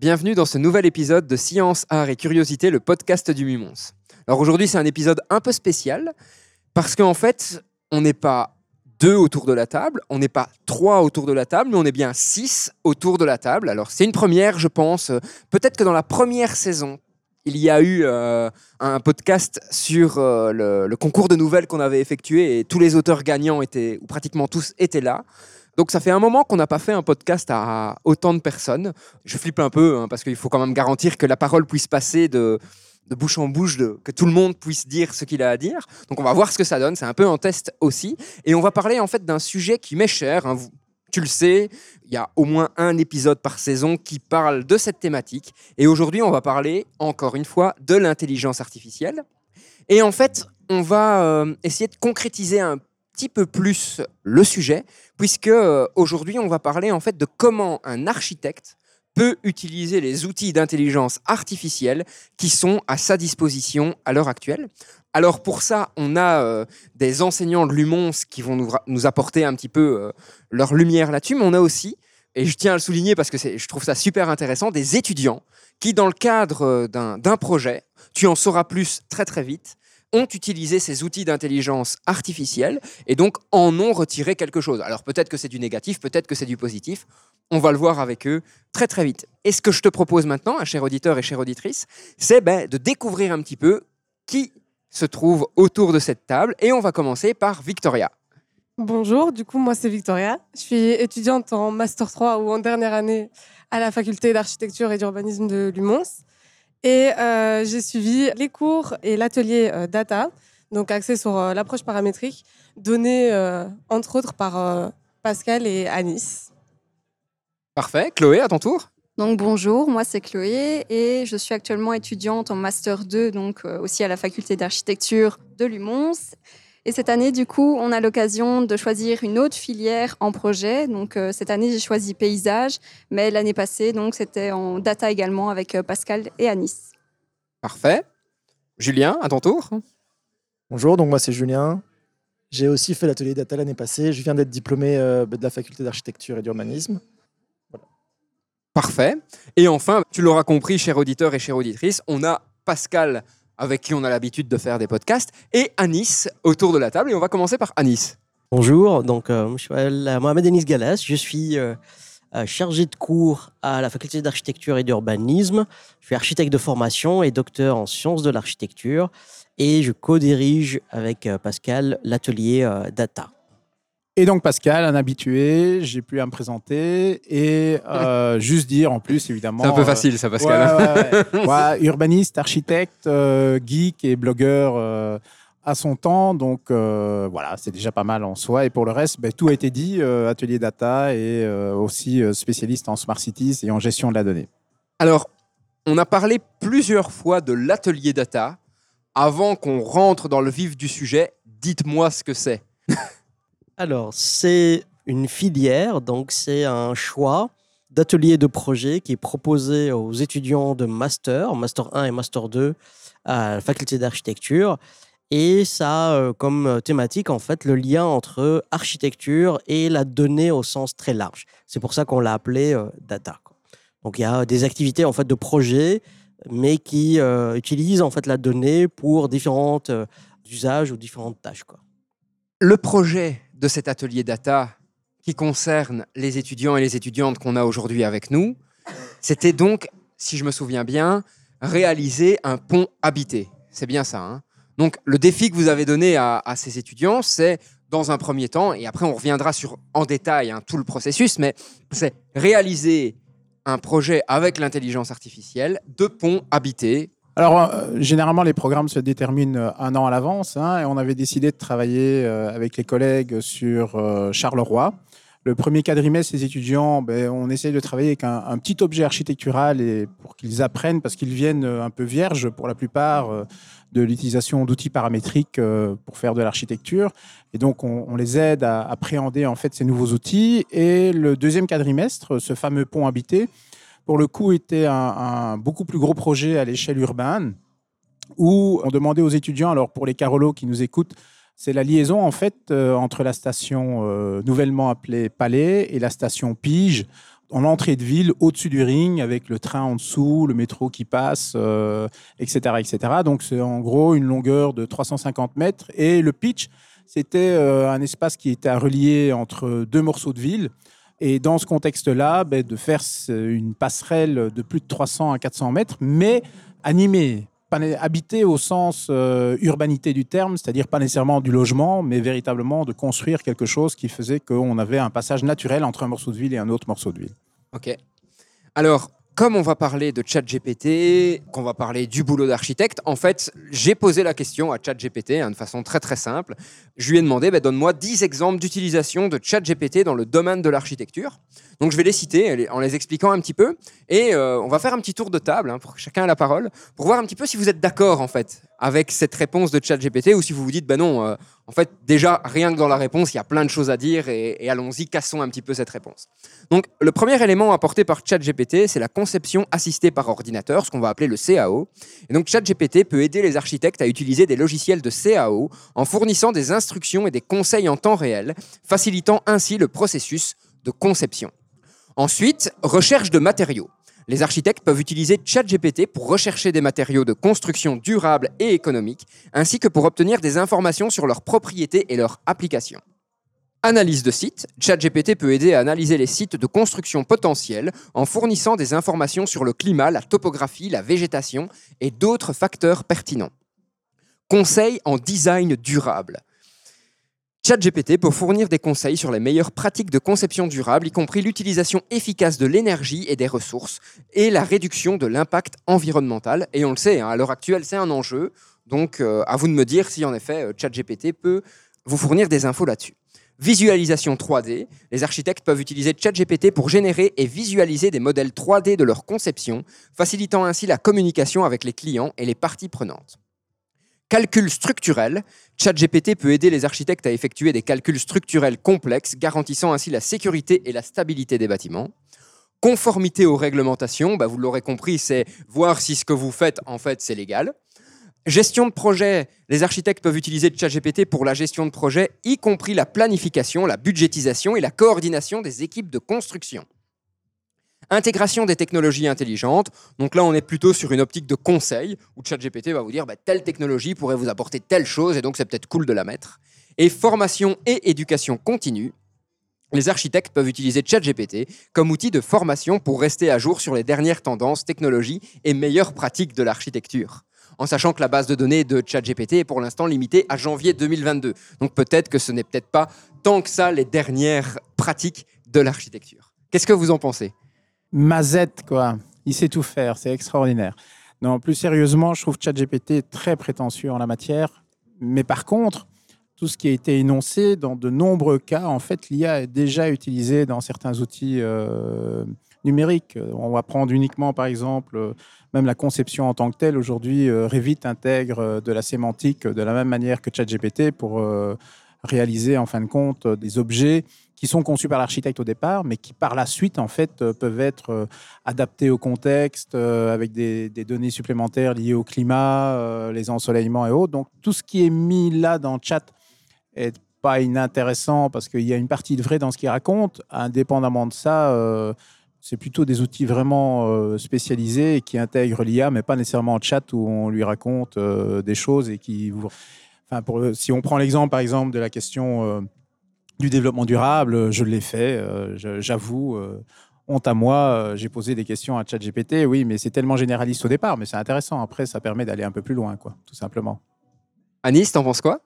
bienvenue dans ce nouvel épisode de Science, Art et Curiosité, le podcast du Mumons. Alors aujourd'hui, c'est un épisode un peu spécial parce qu'en fait, on n'est pas deux autour de la table, on n'est pas trois autour de la table, mais on est bien six autour de la table. Alors c'est une première, je pense. Peut-être que dans la première saison, il y a eu euh, un podcast sur euh, le, le concours de nouvelles qu'on avait effectué et tous les auteurs gagnants étaient, ou pratiquement tous, étaient là. Donc ça fait un moment qu'on n'a pas fait un podcast à autant de personnes. Je flippe un peu hein, parce qu'il faut quand même garantir que la parole puisse passer de, de bouche en bouche, que tout le monde puisse dire ce qu'il a à dire. Donc on va voir ce que ça donne. C'est un peu un test aussi. Et on va parler en fait d'un sujet qui m'est cher. hein. Tu le sais, il y a au moins un épisode par saison qui parle de cette thématique. Et aujourd'hui, on va parler encore une fois de l'intelligence artificielle. Et en fait, on va euh, essayer de concrétiser un petit peu plus le sujet, puisque euh, aujourd'hui, on va parler en fait de comment un architecte peut utiliser les outils d'intelligence artificielle qui sont à sa disposition à l'heure actuelle. Alors pour ça, on a euh, des enseignants de l'UMONS qui vont nous, apporter un petit peu euh, leur lumière là-dessus, mais on a aussi, et je tiens à le souligner parce que je trouve ça super intéressant, des étudiants qui, dans le cadre d'un projet, tu en sauras plus très très vite, ont utilisé ces outils d'intelligence artificielle et donc en ont retiré quelque chose. Alors peut-être que c'est du négatif, peut-être que c'est du positif. On va le voir avec eux très très vite. Et ce que je te propose maintenant, un cher auditeur et chère auditrice, c'est ben, de découvrir un petit peu qui se trouve autour de cette table. Et on va commencer par Victoria. Bonjour, du coup, moi c'est Victoria. Je suis étudiante en Master 3 ou en dernière année à la faculté d'architecture et d'urbanisme de Lumons. Et euh, j'ai suivi les cours et l'atelier euh, data, donc axé sur euh, l'approche paramétrique, donné euh, entre autres par euh, Pascal et Anis. Parfait. Chloé, à ton tour. Donc bonjour, moi c'est Chloé et je suis actuellement étudiante en Master 2, donc euh, aussi à la faculté d'architecture de Lumons. Et cette année, du coup, on a l'occasion de choisir une autre filière en projet. Donc euh, cette année, j'ai choisi paysage, mais l'année passée, donc c'était en data également avec euh, Pascal et Anis. Parfait. Julien, à ton tour. Bonjour, donc moi c'est Julien. J'ai aussi fait l'atelier data l'année passée. Je viens d'être diplômé euh, de la faculté d'architecture et d'urbanisme. Parfait. Et enfin, tu l'auras compris, cher auditeur et chère auditrice, on a Pascal avec qui on a l'habitude de faire des podcasts et Anis autour de la table. Et on va commencer par Anis. Bonjour, donc euh, je euh, Mohamed Denis Galas, je suis euh, chargé de cours à la faculté d'architecture et d'urbanisme. Je suis architecte de formation et docteur en sciences de l'architecture et je co-dirige avec Pascal l'atelier data. Et donc Pascal, un habitué, j'ai plus à me présenter et euh, juste dire en plus évidemment. C'est un peu euh, facile, ça, Pascal. ouais, ouais. Ouais, urbaniste, architecte, euh, geek et blogueur euh, à son temps. Donc voilà, c'est déjà pas mal en soi. Et pour le reste, ben, tout a été dit. atelier data et aussi spécialiste en smart cities et en gestion de la donnée. Alors, on a parlé plusieurs fois de l'atelier data. Avant qu'on rentre dans le vif du sujet, dites-moi ce que c'est. Alors, c'est une filière, donc c'est un choix d'atelier de projet qui est proposé aux étudiants de master, master 1 et master 2 à la faculté d'architecture. Et ça a euh, comme thématique, en fait, le lien entre architecture et la donnée au sens très large. C'est pour ça qu'on l'a appelé euh, data. Donc, il y a des activités, en fait, de projet, mais qui euh, utilisent, en fait, la donnée pour différents euh, usages ou différentes tâches. Le projet de cet atelier data qui concerne les étudiants et les étudiantes qu'on a aujourd'hui avec nous, c'était donc, si je me souviens bien, réaliser un pont habité. C'est bien ça. hein donc le défi que vous avez donné à, ces étudiants, c'est dans un premier temps, et après on reviendra sur en détail hein, tout le processus, mais c'est réaliser un projet avec l'intelligence artificielle de pont habité. Alors, euh, généralement, les programmes se déterminent euh, un an à l'avance. hein, et on avait décidé de travailler euh, avec les collègues sur Charleroi. Le premier quadrimestre, les étudiants, ben, on essaye de travailler avec un, petit objet architectural et pour qu'ils apprennent, parce qu'ils viennent un peu vierges pour la plupart de l'utilisation d'outils paramétriques pour faire de l'architecture. Et donc, on, on les aide à appréhender en fait ces nouveaux outils. Et le deuxième quadrimestre, ce fameux pont habité, pour le coup, était un, beaucoup plus gros projet à l'échelle urbaine, où on demandait aux étudiants, alors pour les Carolos qui nous écoutent, c'est la liaison en fait euh, entre la station euh, nouvellement appelée Palais et la station Pige en entrée de ville au-dessus du ring avec le train en dessous, le métro qui passe, euh, etc., etc. Donc c'est en gros une longueur de 350 mètres et le pitch c'était un espace qui était à relier entre deux morceaux de ville. Et dans ce contexte-là, ben, de faire une passerelle de plus de 300 à 400 mètres, mais animée, habitée au sens euh, urbanité du terme, c'est-à-dire pas nécessairement du logement, mais véritablement de construire quelque chose qui faisait qu'on avait un passage naturel entre un morceau de ville et un autre morceau de ville. Ok. Alors, comme on va parler de ChatGPT, qu'on va parler du boulot d'architecte, en fait, j'ai posé la question à ChatGPT hein, de façon très très simple. Je lui ai demandé, bah, donne-moi 10 exemples d'utilisation de ChatGPT dans le domaine de l'architecture. Donc, je vais les citer en les expliquant un petit peu. Et euh, on va faire un petit tour de table hein, pour que chacun ait la parole, pour voir un petit peu si vous êtes d'accord en fait avec cette réponse de ChatGPT ou si vous vous dites, bah non, euh, en fait, déjà, rien que dans la réponse, il y a plein de choses à dire et, et allons-y, cassons un petit peu cette réponse. Donc, le premier élément apporté par ChatGPT, c'est la conception assistée par ordinateur, ce qu'on va appeler le CAO. Et donc, ChatGPT peut aider les architectes à utiliser des logiciels de CAO en fournissant des instructions et des conseils en temps réel, facilitant ainsi le processus de conception. Ensuite, recherche de matériaux. Les architectes peuvent utiliser ChatGPT pour rechercher des matériaux de construction durables et économiques, ainsi que pour obtenir des informations sur leurs propriétés et leurs applications. Analyse de sites. ChatGPT peut aider à analyser les sites de construction potentiels en fournissant des informations sur le climat, la topographie, la végétation et d'autres facteurs pertinents. Conseil en design durable. ChatGPT peut fournir des conseils sur les meilleures pratiques de conception durable, y compris l'utilisation efficace de l'énergie et des ressources et la réduction de l'impact environnemental. Et on le sait, hein, à l'heure actuelle, c'est un enjeu. Donc, euh, à vous de me dire si en effet euh, ChatGPT peut vous fournir des infos là-dessus. Visualisation 3D. Les architectes peuvent utiliser ChatGPT pour générer et visualiser des modèles 3D de leur conception, facilitant ainsi la communication avec les clients et les parties prenantes. Calcul structurel. ChatGPT peut aider les architectes à effectuer des calculs structurels complexes, garantissant ainsi la sécurité et la stabilité des bâtiments. Conformité aux réglementations, bah, vous l'aurez compris, c'est voir si ce que vous faites, en fait, c'est légal. Gestion de projet, les architectes peuvent utiliser ChatGPT pour la gestion de projet, y compris la planification, la budgétisation et la coordination des équipes de construction. Intégration des technologies intelligentes. Donc là, on est plutôt sur une optique de conseil où ChatGPT va vous dire bah, telle technologie pourrait vous apporter telle chose et donc c'est peut-être cool de la mettre. Et formation et éducation continue. Les architectes peuvent utiliser ChatGPT comme outil de formation pour rester à jour sur les dernières tendances, technologies et meilleures pratiques de l'architecture. En sachant que la base de données de ChatGPT est pour l'instant limitée à janvier 2022. Donc peut-être que ce n'est peut-être pas tant que ça les dernières pratiques de l'architecture. Qu'est-ce que vous en pensez? Mazette, quoi. Il sait tout faire, c'est extraordinaire. Non, plus sérieusement, je trouve ChatGPT très prétentieux en la matière. Mais par contre, tout ce qui a été énoncé, dans de nombreux cas, en fait, l'IA est déjà utilisée dans certains outils euh, numériques. On va prendre uniquement, par exemple, euh, même la conception en tant que telle. Aujourd'hui, euh, Revit intègre de la sémantique de la même manière que ChatGPT pour réaliser, en fin de compte, des objets qui sont conçus par l'architecte au départ, mais qui par la suite, en fait, euh, peuvent être euh, adaptés au contexte, euh, avec des, données supplémentaires liées au climat, les ensoleillements et autres. Donc, tout ce qui est mis là dans le chat est pas inintéressant parce qu'il y a une partie de vrai dans ce qu'il raconte. Indépendamment de ça, c'est plutôt des outils vraiment spécialisés qui intègrent l'IA, mais pas nécessairement en chat où on lui raconte des choses et qui. Enfin, pour, si on prend l'exemple, par exemple, de la question du développement durable, euh, je l'ai fait, euh, j'avoue. euh, honte à moi, euh, j'ai posé des questions à ChatGPT, oui, mais c'est tellement généraliste au départ, mais c'est intéressant. Après, ça permet d'aller un peu plus loin, quoi, tout simplement. Anis, t'en penses quoi?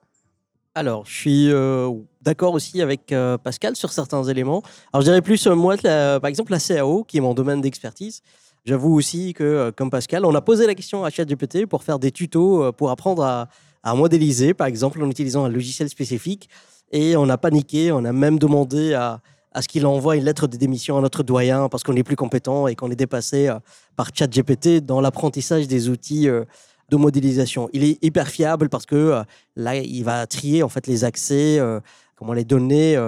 Alors, je suis euh, d'accord aussi avec euh, Pascal sur certains éléments. Alors, je dirais plus, euh, moi, la- par exemple, la CAO, qui est mon domaine d'expertise. J'avoue aussi que, euh, comme Pascal, on a posé la question à ChatGPT pour faire des tutos, euh, pour apprendre à, à modéliser, par exemple, en utilisant un logiciel spécifique. Et on a paniqué, on a même demandé à, à ce qu'il envoie une lettre de démission à notre doyen parce qu'on est plus compétent et qu'on est dépassé euh, par ChatGPT dans l'apprentissage des outils euh, de modélisation. Il est hyper fiable parce que euh, là, il va trier en fait les accès, comment les données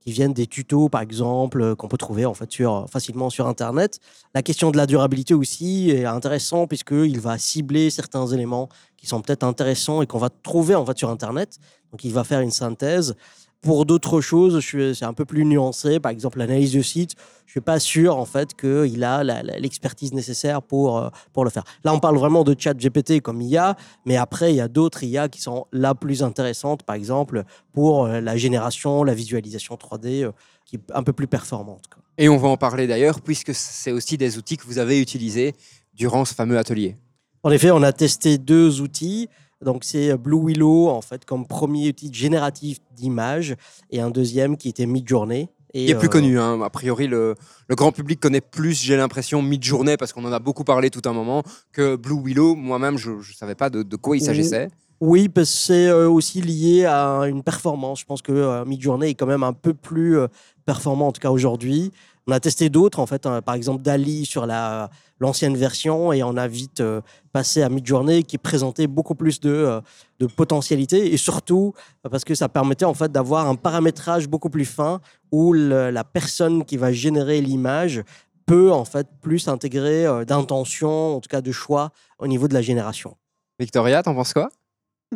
qui viennent des tutos, par exemple, qu'on peut trouver en fait sur, facilement sur Internet. La question de la durabilité aussi est intéressant puisqu'il va cibler certains éléments qui sont peut-être intéressants et qu'on va trouver en fait sur Internet. Donc, il va faire une synthèse. Pour d'autres choses, c'est un peu plus nuancé. Par exemple, l'analyse de site, je suis pas sûr en fait qu'il a l'expertise nécessaire pour, euh, pour le faire. Là, on parle vraiment de chat GPT comme IA, mais après, il y a d'autres IA qui sont la plus intéressantes, par exemple, pour euh, la génération, la visualisation 3D, euh, qui est un peu plus performante. Et on va en parler d'ailleurs, puisque c'est aussi des outils que vous avez utilisés durant ce fameux atelier. En effet, on a testé deux outils. Donc, c'est Blue Willow, en fait, comme premier outil génératif d'images, et un deuxième qui était Midjourney. Et, Il est plus euh, connu. hein. A priori, le, le grand public connaît plus, j'ai l'impression, Mid-Journée, parce qu'on en a beaucoup parlé tout un moment, que Blue Willow. Moi-même, je ne savais pas de, de quoi il s'agissait. Oui, parce que c'est euh, aussi lié à une performance. Je pense que euh, Midjourney est quand même un peu plus performant, en tout cas aujourd'hui. On a testé d'autres, en fait, hein, par exemple Dali sur la l'ancienne version, et on a vite euh, passé à Midjourney qui présentait beaucoup plus de, euh, de potentialités, et surtout euh, parce que ça permettait en fait d'avoir un paramétrage beaucoup plus fin où le- la personne qui va générer l'image peut en fait plus intégrer euh, d'intention, en tout cas de choix au niveau de la génération. Victoria, t'en penses quoi?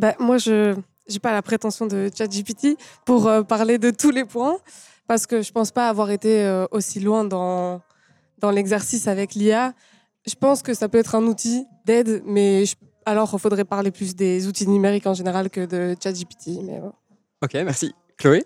Bah, moi, je n'ai pas la prétention de ChatGPT pour euh, parler de tous les points, parce que je pense pas avoir été euh, aussi loin dans, dans l'exercice avec l'IA. Je pense que ça peut être un outil d'aide, mais je- alors il faudrait parler plus des outils numériques en général que de ChatGPT. Mais ouais. Ok, merci. Chloé?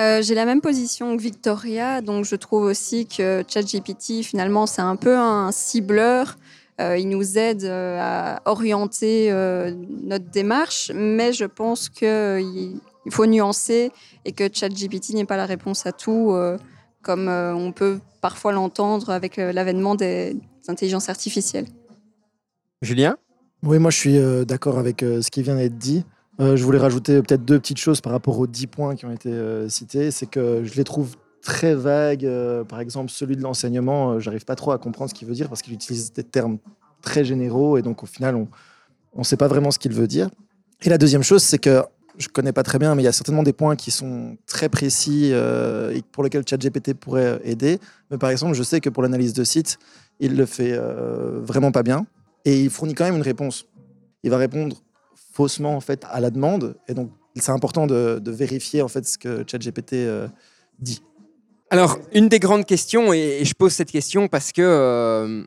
Euh, J'ai la même position que Victoria, donc je trouve aussi que ChatGPT, finalement, c'est un peu un cibleur. Euh, il nous aide euh, à orienter euh, notre démarche, mais je pense qu'il il faut nuancer et que ChatGPT n'est pas la réponse à tout, euh, comme euh, on peut parfois l'entendre avec euh, l'avènement des intelligences artificielles. Julien? Oui, moi je suis euh, d'accord avec euh, ce qui vient d'être dit. Euh, je voulais rajouter peut-être deux petites choses par rapport aux dix points qui ont été euh, cités. C'est que je les trouve très vagues. Euh, par exemple, celui de l'enseignement, euh, j'arrive pas trop à comprendre ce qu'il veut dire parce qu'il utilise des termes très généraux et donc au final, on ne sait pas vraiment ce qu'il veut dire. Et la deuxième chose, c'est que je connais pas très bien, mais il y a certainement des points qui sont très précis euh, et pour lesquels ChatGPT pourrait aider. Mais par exemple, je sais que pour l'analyse de site, il le fait euh, vraiment pas bien et il fournit quand même une réponse. Il va répondre faussement en fait à la demande et donc c'est important de, vérifier en fait ce que ChatGPT euh, dit. Alors, une des grandes questions, et, je pose cette question parce que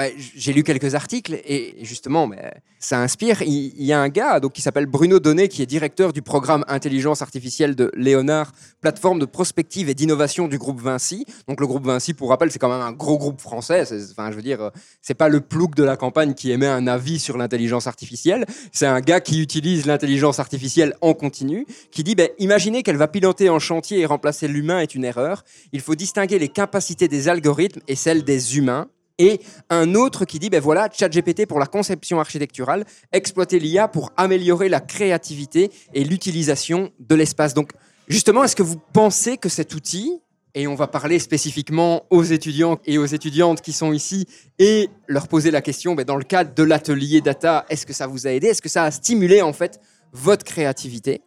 bah, j'ai lu quelques articles et, justement, mais ça inspire. Il, y a un gars donc, qui s'appelle Bruno Donnet, qui est directeur du programme Intelligence Artificielle de Léonard, plateforme de prospective et d'innovation du groupe Vinci. Donc, le groupe Vinci, pour rappel, c'est quand même un gros groupe français. Enfin, je veux dire, c'est pas le plouc de la campagne qui émet un avis sur l'intelligence artificielle. C'est un gars qui utilise l'intelligence artificielle en continu, qui dit ben, imaginez qu'elle va piloter en chantier et remplacer l'humain est une erreur il faut distinguer les capacités des algorithmes et celles des humains. Et un autre qui dit, ben voilà, ChatGPT pour la conception architecturale, exploiter l'IA pour améliorer la créativité et l'utilisation de l'espace. Donc, justement, est-ce que vous pensez que cet outil, et on va parler spécifiquement aux étudiants et aux étudiantes qui sont ici, et leur poser la question, ben dans le cadre de l'atelier data, est-ce que ça vous a aidé? Est-ce que ça a stimulé, en fait, votre créativité?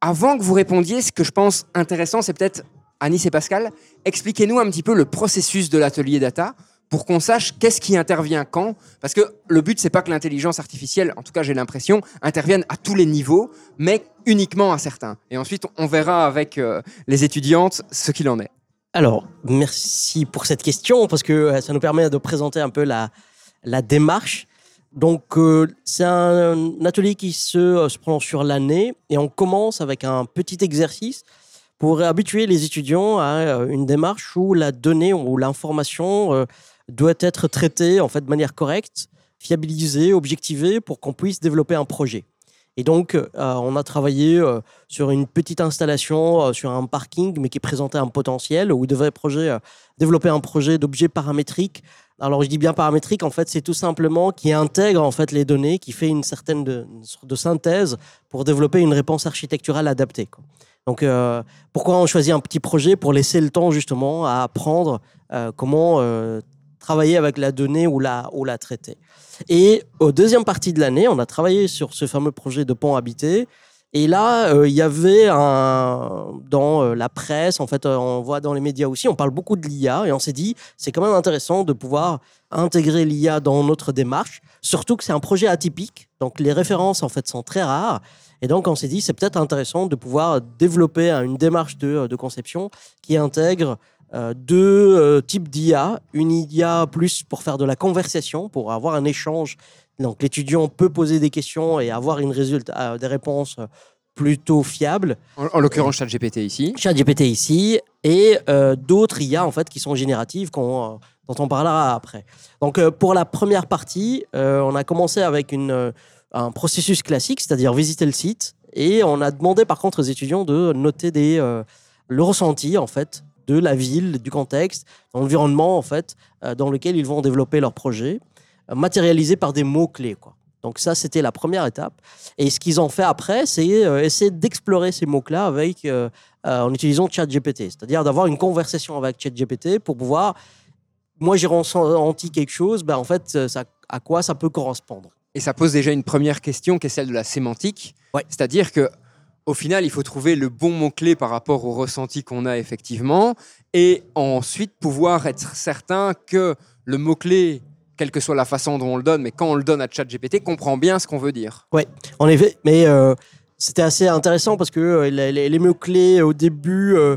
Avant que vous répondiez, ce que je pense intéressant, c'est peut-être Anis et Pascal, expliquez-nous un petit peu le processus de l'atelier data pour qu'on sache qu'est-ce qui intervient quand. Parce que le but, c'est pas que l'intelligence artificielle, en tout cas j'ai l'impression, intervienne à tous les niveaux, mais uniquement à certains. Et ensuite, on verra avec euh, les étudiantes ce qu'il en est. Alors, merci pour cette question, parce que euh, ça nous permet de présenter un peu la, la démarche. Donc, euh, c'est un, atelier qui se, euh, se prend sur l'année, et on commence avec un petit exercice pour habituer les étudiants à une démarche où la donnée ou l'information doit être traitée en fait, de manière correcte, fiabilisée, objectivée, pour qu'on puisse développer un projet. Et donc, euh, on a travaillé euh, sur une petite installation, euh, sur un parking, mais qui présentait un potentiel, où il devait projet, développer un projet d'objets paramétriques Alors je dis bien paramétrique, en fait, c'est tout simplement qui intègre en fait les données, qui fait une certaine de, sorte de synthèse pour développer une réponse architecturale adaptée. Donc pourquoi on choisit un petit projet pour laisser le temps justement à apprendre comment travailler avec la donnée ou la, ou la traiter. Et au deuxième partie de l'année, on a travaillé sur ce fameux projet de pont habité. Et là, euh, il y avait un, dans euh, la presse, en fait, euh, on voit dans les médias aussi, on parle beaucoup de l'IA et on s'est dit, c'est quand même intéressant de pouvoir intégrer l'IA dans notre démarche, surtout que c'est un projet atypique, donc les références en fait sont très rares. Et donc on s'est dit, c'est peut-être intéressant de pouvoir développer une démarche de, de conception qui intègre euh, deux euh, types d'IA. Une IA plus pour faire de la conversation, pour avoir un échange. Donc l'étudiant peut poser des questions et avoir une résultat, euh, des réponses euh, plutôt fiables. En, en l'occurrence, ChatGPT ici. ChatGPT ici et d'autres IA en fait qui sont génératives qu'on, dont on parlera après. Donc euh, pour la première partie, euh, on a commencé avec une, euh, un processus classique, c'est-à-dire visiter le site et on a demandé par contre aux étudiants de noter des, le ressenti en fait de la ville, du contexte, de l'environnement en fait euh, dans lequel ils vont développer leur projet, euh, matérialisé par des mots clés quoi. Donc ça, c'était la première étape. Et ce qu'ils ont fait après, c'est euh, essayer d'explorer ces mots-là avec, euh, en utilisant ChatGPT. C'est-à-dire d'avoir une conversation avec ChatGPT pour pouvoir, moi j'ai ressenti quelque chose, ben, en fait, ça, à quoi ça peut correspondre. Et ça pose déjà une première question qui est celle de la sémantique. Ouais. C'est-à-dire que au final, il faut trouver le bon mot-clé par rapport au ressenti qu'on a effectivement et ensuite pouvoir être certain que le mot-clé, quelle que soit la façon dont on le donne, mais quand on le donne à ChatGPT, comprend bien ce qu'on veut dire. En effet, mais euh, c'était assez intéressant parce que euh, les mots-clés au début euh,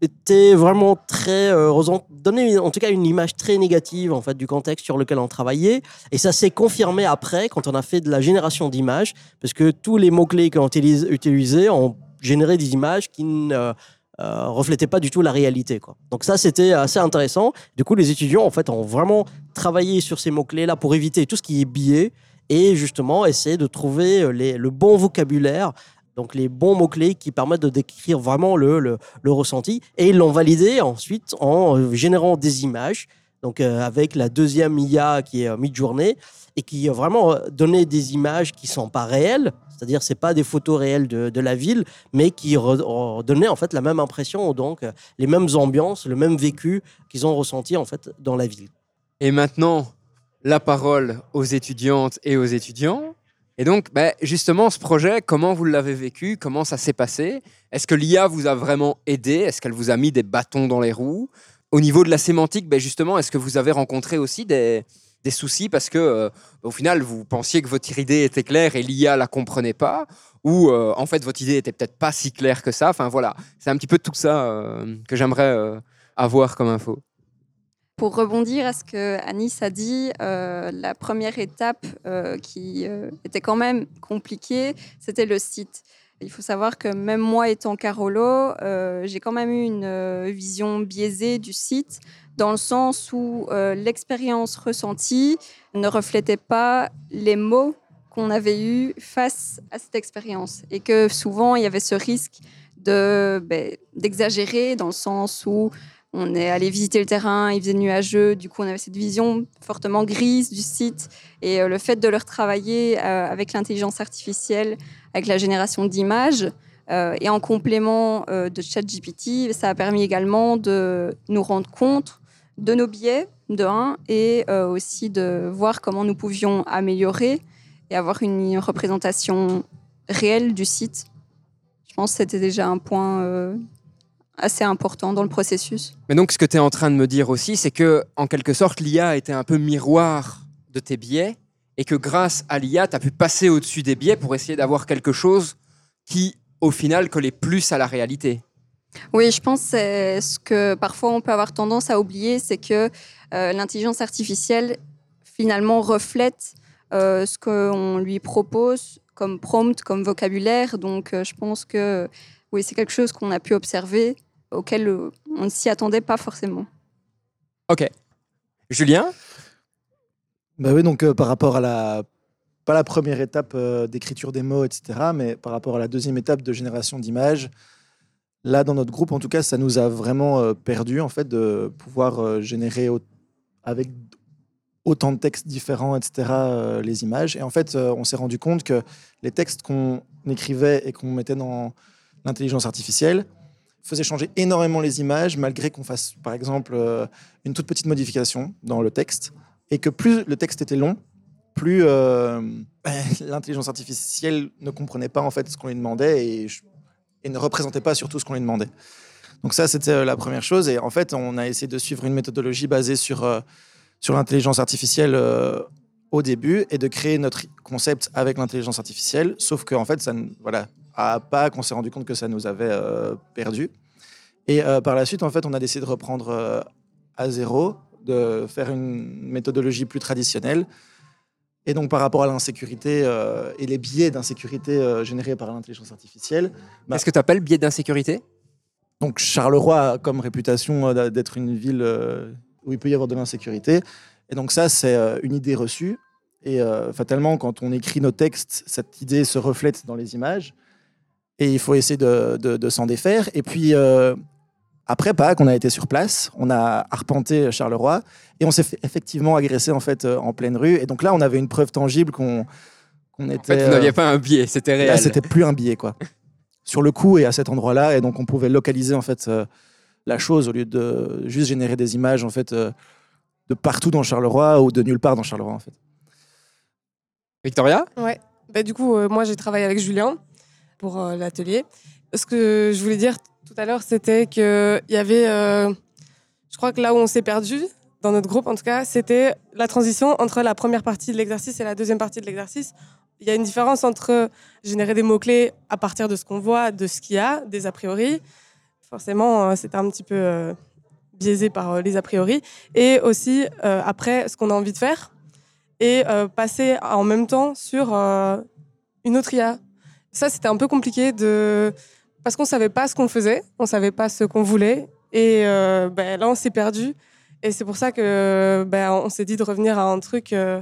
étaient vraiment très. Euh, en tout cas une image très négative en fait, du contexte sur lequel on travaillait. Et ça s'est confirmé après quand on a fait de la génération d'images parce que tous les mots-clés qu'on utilise- utilisait ont généré des images qui ne. euh, euh, reflétaient pas du tout la réalité. Quoi. Donc ça, c'était assez intéressant. Du coup, les étudiants, en fait, ont vraiment travaillé sur ces mots-clés-là pour éviter tout ce qui est biais et justement essayer de trouver euh, les- le bon vocabulaire, donc les bons mots-clés qui permettent de décrire vraiment le, le- ressenti. Et ils l'ont validé ensuite en euh, générant des images, donc euh, avec la deuxième IA qui est euh, Midjourney, et qui a vraiment donné des images qui sont pas réelles, c'est-à-dire c'est pas des photos réelles de, de la ville, mais qui redonnaient en fait la même impression, donc les mêmes ambiances, le même vécu qu'ils ont ressenti en fait dans la ville. Et maintenant, la parole aux étudiantes et aux étudiants. Et donc, ben, justement, ce projet, comment vous l'avez vécu? Comment ça s'est passé? Est-ce que l'IA vous a vraiment aidé? Est-ce qu'elle vous a mis des bâtons dans les roues? Au niveau de la sémantique, ben, justement, est-ce que vous avez rencontré aussi des, soucis? Parce que, euh, au final, vous pensiez que votre idée était claire et l'IA la comprenait pas Ou, euh, en fait, votre idée était peut-être pas si claire que ça. Enfin, voilà, c'est un petit peu tout ça euh, que j'aimerais avoir comme info. Pour rebondir à ce que Anis a dit, euh, la première étape euh, qui euh, était quand même compliquée, c'était le site. Il faut savoir que même moi étant Carolo, j'ai quand même eu une vision biaisée du site, dans le sens où l'expérience ressentie ne reflétait pas les mots qu'on avait eus face à cette expérience. Et que souvent, il y avait ce risque de, ben, d'exagérer, dans le sens où on est allé visiter le terrain, il faisait nuageux, du coup on avait cette vision fortement grise du site. Et euh, le fait de le retravailler euh, avec l'intelligence artificielle, avec la génération d'images, euh, et en complément de ChatGPT, ça a permis également de nous rendre compte de nos biais, de un, et aussi de voir comment nous pouvions améliorer et avoir une représentation réelle du site. Je pense que c'était déjà un point assez important dans le processus. Mais donc, ce que tu es en train de me dire aussi, c'est que, en quelque sorte, l'IA était un peu miroir de tes biais et que grâce à l'IA, tu as pu passer au-dessus des biais pour essayer d'avoir quelque chose qui, au final, collait plus à la réalité. Oui, je pense que ce que parfois on peut avoir tendance à oublier, c'est que euh, l'intelligence artificielle finalement reflète euh, ce qu'on lui propose comme prompt, comme vocabulaire. Donc euh, je pense que oui, c'est quelque chose qu'on a pu observer, auquel euh, on ne s'y attendait pas forcément. Julien? Bah oui, donc euh, par rapport à la pas la première étape euh, d'écriture des mots, etc., mais par rapport à la deuxième étape de génération d'images, là dans notre groupe, en tout cas, ça nous a vraiment euh, perdu en fait de pouvoir euh, générer au- avec autant de textes différents, etc., euh, les images. Et en fait, euh, on s'est rendu compte que les textes qu'on écrivait et qu'on mettait dans l'intelligence artificielle faisaient changer énormément les images, malgré qu'on fasse, par exemple, euh, une toute petite modification dans le texte. Et que plus le texte était long, plus euh, l'intelligence artificielle ne comprenait pas en fait ce qu'on lui demandait et, ne représentait pas surtout ce qu'on lui demandait. Donc ça, c'était euh, la première chose. Et en fait, on a essayé de suivre une méthodologie basée sur, sur l'intelligence artificielle au début et de créer notre concept avec l'intelligence artificielle. Sauf qu'en fait, ça, voilà, à pas qu'on s'est rendu compte que ça nous avait euh, perdu. Et euh, par la suite, en fait, on a décidé de reprendre euh, à zéro, de faire une méthodologie plus traditionnelle. Et donc, par rapport à l'insécurité euh, et les biais d'insécurité euh, générés par l'intelligence artificielle, bah, Qu'est-ce que tu appelles biais d'insécurité? Donc Charleroi a comme réputation euh, d'être une ville où il peut y avoir de l'insécurité. Et donc ça, c'est une idée reçue. Et fatalement, quand on écrit nos textes, cette idée se reflète dans les images. Et il faut essayer de, de- de s'en défaire. Et puis, euh, après Pâques, on a été sur place, on a arpenté Charleroi, et on s'est fait effectivement agresser en, fait, euh, en pleine rue. Et donc là, on avait une preuve tangible qu'on En était... fait, vous euh, n'aviez pas un biais, c'était Là, réel. c'était plus un billet, quoi. Sur le coup et à cet endroit-là, et donc on pouvait localiser en fait euh, la chose au lieu de juste générer des images en fait euh, de partout dans Charleroi ou de nulle part dans Charleroi en fait. Victoria? Ouais. Bah, du coup, euh, moi, j'ai travaillé avec Julien pour euh, l'atelier. Ce que je voulais dire tout à l'heure, c'était qu'il y avait. euh, je crois que là où on s'est perdu, dans notre groupe en tout cas, c'était la transition entre la première partie de l'exercice et la deuxième partie de l'exercice. Il y a une différence entre générer des mots-clés à partir de ce qu'on voit, de ce qu'il y a, des a priori. Forcément, euh, c'était un petit peu biaisé par les a priori. Et aussi, après, ce qu'on a envie de faire et passer en même temps sur une autre IA. Ça, c'était un peu compliqué de... parce qu'on savait pas ce qu'on faisait, on savait pas ce qu'on voulait. Et euh, ben, là, on s'est perdu. Et c'est pour ça que ben, on s'est dit de revenir à un truc euh,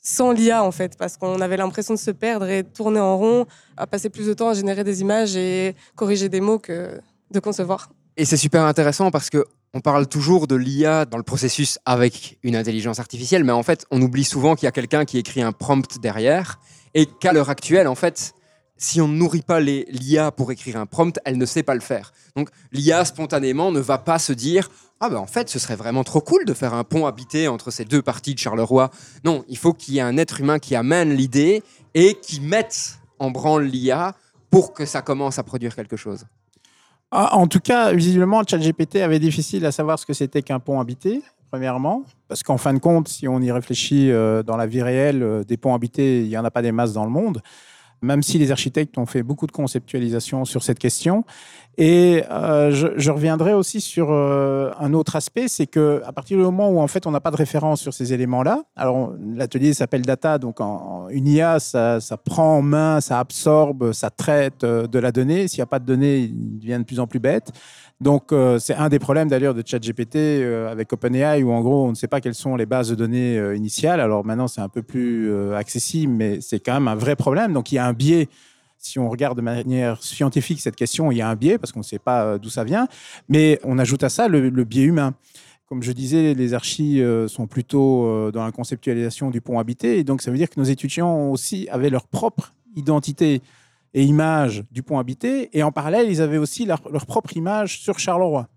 sans l'IA, en fait, parce qu'on avait l'impression de se perdre et de tourner en rond, à passer plus de temps à générer des images et corriger des mots que de concevoir. Et c'est super intéressant parce que on parle toujours de l'IA dans le processus avec une intelligence artificielle, mais en fait, on oublie souvent qu'il y a quelqu'un qui écrit un prompt derrière et qu'à l'heure actuelle, en fait, si on ne nourrit pas l'IA pour écrire un prompt, elle ne sait pas le faire. Donc l'IA spontanément ne va pas se dire ah ben en fait ce serait vraiment trop cool de faire un pont habité entre ces deux parties de Charleroi. Non, il faut qu'il y ait un être humain qui amène l'idée et qui mette en branle l'IA pour que ça commence à produire quelque chose. Ah, en tout cas, visiblement, ChatGPT avait difficile à savoir ce que c'était qu'un pont habité, premièrement. Parce qu'en fin de compte, si on y réfléchit euh, dans la vie réelle, euh, des ponts habités, il n'y en a pas des masses dans le monde. Même si les architectes ont fait beaucoup de conceptualisation sur cette question. Et euh, je, reviendrai aussi sur euh, un autre aspect, c'est que à partir du moment où en fait on n'a pas de référence sur ces éléments-là, alors l'atelier s'appelle data, donc une IA, ça, prend en main, ça absorbe, ça traite euh, de la donnée. S'il n'y a pas de données, il devient de plus en plus bête. Donc c'est un des problèmes d'ailleurs de ChatGPT avec OpenAI où en gros on ne sait pas quelles sont les bases de données initiales. Alors maintenant c'est un peu plus accessible, mais c'est quand même un vrai problème. Donc il y a un biais si on regarde de manière scientifique cette question, il y a un biais parce qu'on ne sait pas euh, d'où ça vient. Mais on ajoute à ça le, biais humain. Comme je disais, les archis euh, sont plutôt euh, dans la conceptualisation du pont habité. Et donc, ça veut dire que nos étudiants aussi avaient leur propre identité et image du pont habité. Et en parallèle, ils avaient aussi leur, propre image sur Charleroi.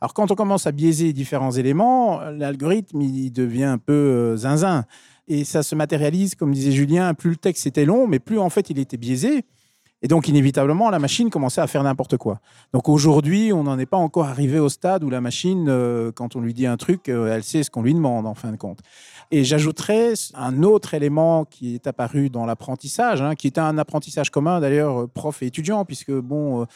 Alors, quand on commence à biaiser différents éléments, l'algorithme, devient un peu zinzin. Et ça se matérialise, comme disait Julien, plus le texte était long, mais plus en fait il était biaisé. Et donc, inévitablement, la machine commençait à faire n'importe quoi. Donc aujourd'hui, on n'en est pas encore arrivé au stade où la machine, euh, quand on lui dit un truc, euh, elle sait ce qu'on lui demande, en fin de compte. Et j'ajouterais un autre élément qui est apparu dans l'apprentissage, hein, qui est un apprentissage commun d'ailleurs, euh, prof et étudiant, puisque bon,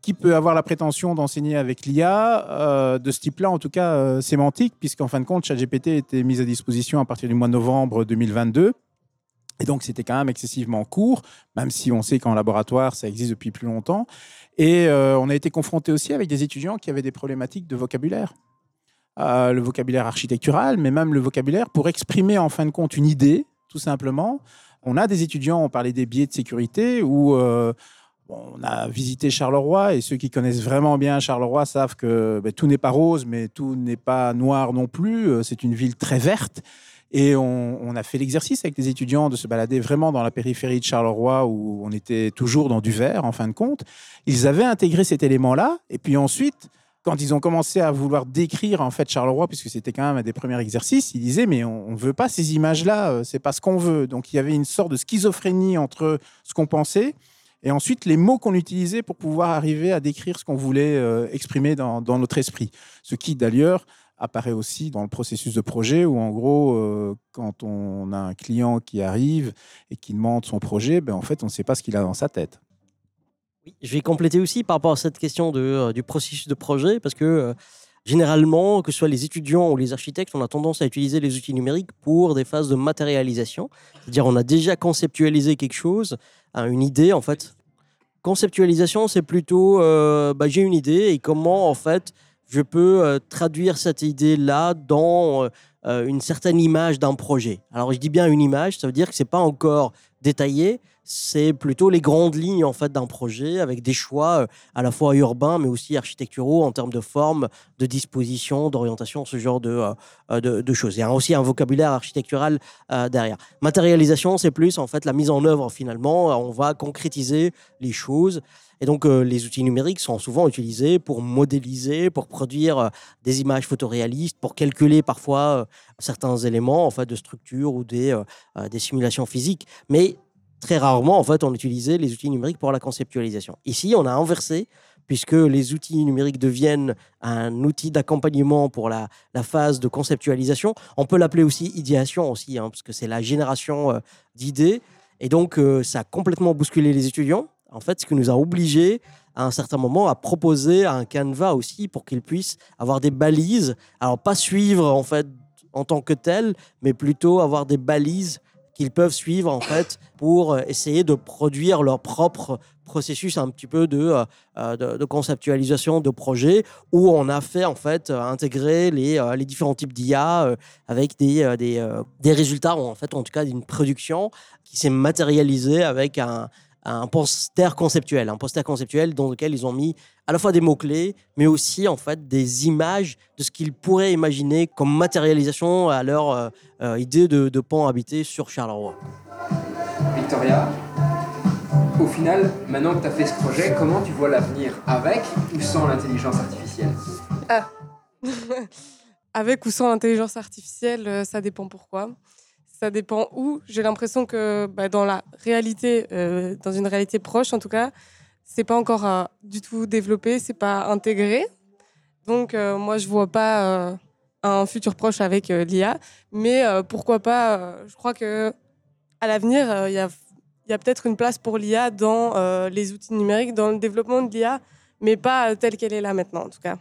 qui peut avoir la prétention d'enseigner avec l'IA de ce type-là, en tout cas euh, sémantique, puisqu'en fin de compte, ChatGPT était mis à disposition à partir du mois de novembre 2022. Et donc, c'était quand même excessivement court, même si on sait qu'en laboratoire, ça existe depuis plus longtemps. Et euh, on a été confronté aussi avec des étudiants qui avaient des problématiques de vocabulaire. Euh, le vocabulaire architectural, mais même le vocabulaire pour exprimer en fin de compte une idée, tout simplement. On a des étudiants, on parlait des biais de sécurité, où euh, on a visité Charleroi, et ceux qui connaissent vraiment bien Charleroi savent que ben, tout n'est pas rose, mais tout n'est pas noir non plus. C'est une ville très verte. Et on, a fait l'exercice avec les étudiants de se balader vraiment dans la périphérie de Charleroi où on était toujours dans du vert en fin de compte. Ils avaient intégré cet élément-là. Et puis ensuite, quand ils ont commencé à vouloir décrire en fait Charleroi, puisque c'était quand même un des premiers exercices, ils disaient mais on ne veut pas ces images-là, euh, c'est pas ce qu'on veut. Donc il y avait une sorte de schizophrénie entre ce qu'on pensait et ensuite les mots qu'on utilisait pour pouvoir arriver à décrire ce qu'on voulait euh, exprimer dans notre esprit. Ce qui d'ailleurs apparaît aussi dans le processus de projet où en gros euh, quand on a un client qui arrive et qui demande son projet, ben, en fait on ne sait pas ce qu'il a dans sa tête. Je vais compléter aussi par rapport à cette question de, euh, du processus de projet, parce que euh, généralement, que ce soit les étudiants ou les architectes, on a tendance à utiliser les outils numériques pour des phases de matérialisation. C'est-à-dire, on a déjà conceptualisé quelque chose, hein, une idée en fait. Conceptualisation, c'est plutôt, bah, j'ai une idée et comment en fait je peux euh, traduire cette idée-là dans euh, euh, une certaine image d'un projet. Alors, je dis bien une image, ça veut dire que c'est pas encore détaillé, c'est plutôt les grandes lignes en fait d'un projet avec des choix euh, à la fois urbains mais aussi architecturaux en termes de forme, de disposition, d'orientation, ce genre de, euh, de choses. Il y a aussi un vocabulaire architectural euh, derrière. Matérialisation, c'est plus en fait la mise en œuvre finalement. On va concrétiser les choses. Et donc, euh, les outils numériques sont souvent utilisés pour modéliser, pour produire euh, des images photoréalistes, pour calculer parfois euh, certains éléments en fait, de structure ou des, euh, euh, des simulations physiques. Mais très rarement, en fait, on utilisait les outils numériques pour la conceptualisation. Ici, on a inversé, puisque les outils numériques deviennent un outil d'accompagnement pour la, phase de conceptualisation. On peut l'appeler aussi idéation aussi, hein, parce que c'est la génération euh, d'idées. Et donc, euh, ça a complètement bousculé les étudiants. En fait, ce qui nous a obligés à un certain moment à proposer un canevas aussi pour qu'ils puissent avoir des balises. Alors, pas suivre en fait en tant que tel, mais plutôt avoir des balises qu'ils peuvent suivre en fait pour euh, essayer de produire leur propre processus un petit peu de, euh, euh, de, conceptualisation de projet où on a fait en fait intégrer les, les différents types d'IA avec des, des, des résultats ou en fait en tout cas d'une production qui s'est matérialisée avec un, un poster conceptuel, un poster conceptuel dans lequel ils ont mis à la fois des mots-clés, mais aussi en fait des images de ce qu'ils pourraient imaginer comme matérialisation à leur euh, euh, idée de, de pont habité sur Charleroi. Victoria, au final, maintenant que tu as fait ce projet, comment tu vois l'avenir avec ou sans l'intelligence artificielle? Avec ou sans l'intelligence artificielle, euh, ça dépend pourquoi. Ça dépend où. J'ai l'impression que bah, dans la réalité, euh, dans une réalité proche en tout cas, c'est pas encore euh, du tout développé, c'est pas intégré. Donc euh, moi je vois pas un futur proche avec l'IA, mais pourquoi pas Je crois que à l'avenir, il y a, peut-être une place pour l'IA dans les outils numériques, dans le développement de l'IA, mais pas telle qu'elle est là maintenant en tout cas.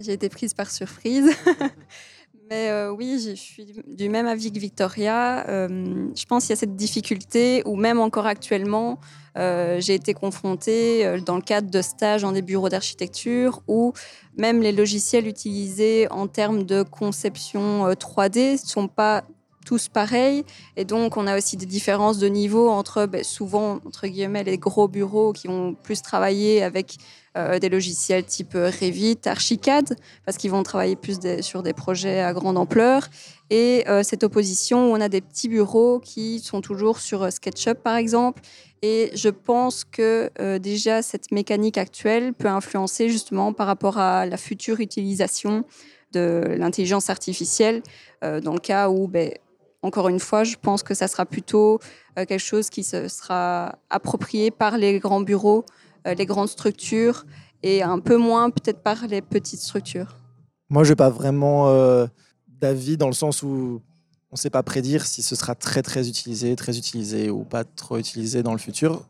J'ai été prise par surprise. Euh, oui, je suis du même avis que Victoria. Euh, je pense qu'il y a cette difficulté, ou même encore actuellement, euh, j'ai été confrontée dans le cadre de stages dans des bureaux d'architecture, où même les logiciels utilisés en termes de conception euh, 3D ne sont pas tous pareils. Et donc, on a aussi des différences de niveau entre ben, souvent, entre guillemets, les gros bureaux qui vont plus travailler avec euh, des logiciels type euh, Revit, Archicad, parce qu'ils vont travailler plus sur des projets à grande ampleur. Et euh, cette opposition où on a des petits bureaux qui sont toujours sur SketchUp, par exemple. Et je pense que déjà, cette mécanique actuelle peut influencer justement par rapport à la future utilisation de l'intelligence artificielle, dans le cas où, ben, encore une fois, je pense que ça sera plutôt euh, quelque chose qui se sera approprié par les grands bureaux, euh, les grandes structures, et un peu moins peut-être par les petites structures. Moi, je n'ai pas vraiment euh, d'avis dans le sens où on ne sait pas prédire si ce sera très très utilisé, très utilisé ou pas trop utilisé dans le futur.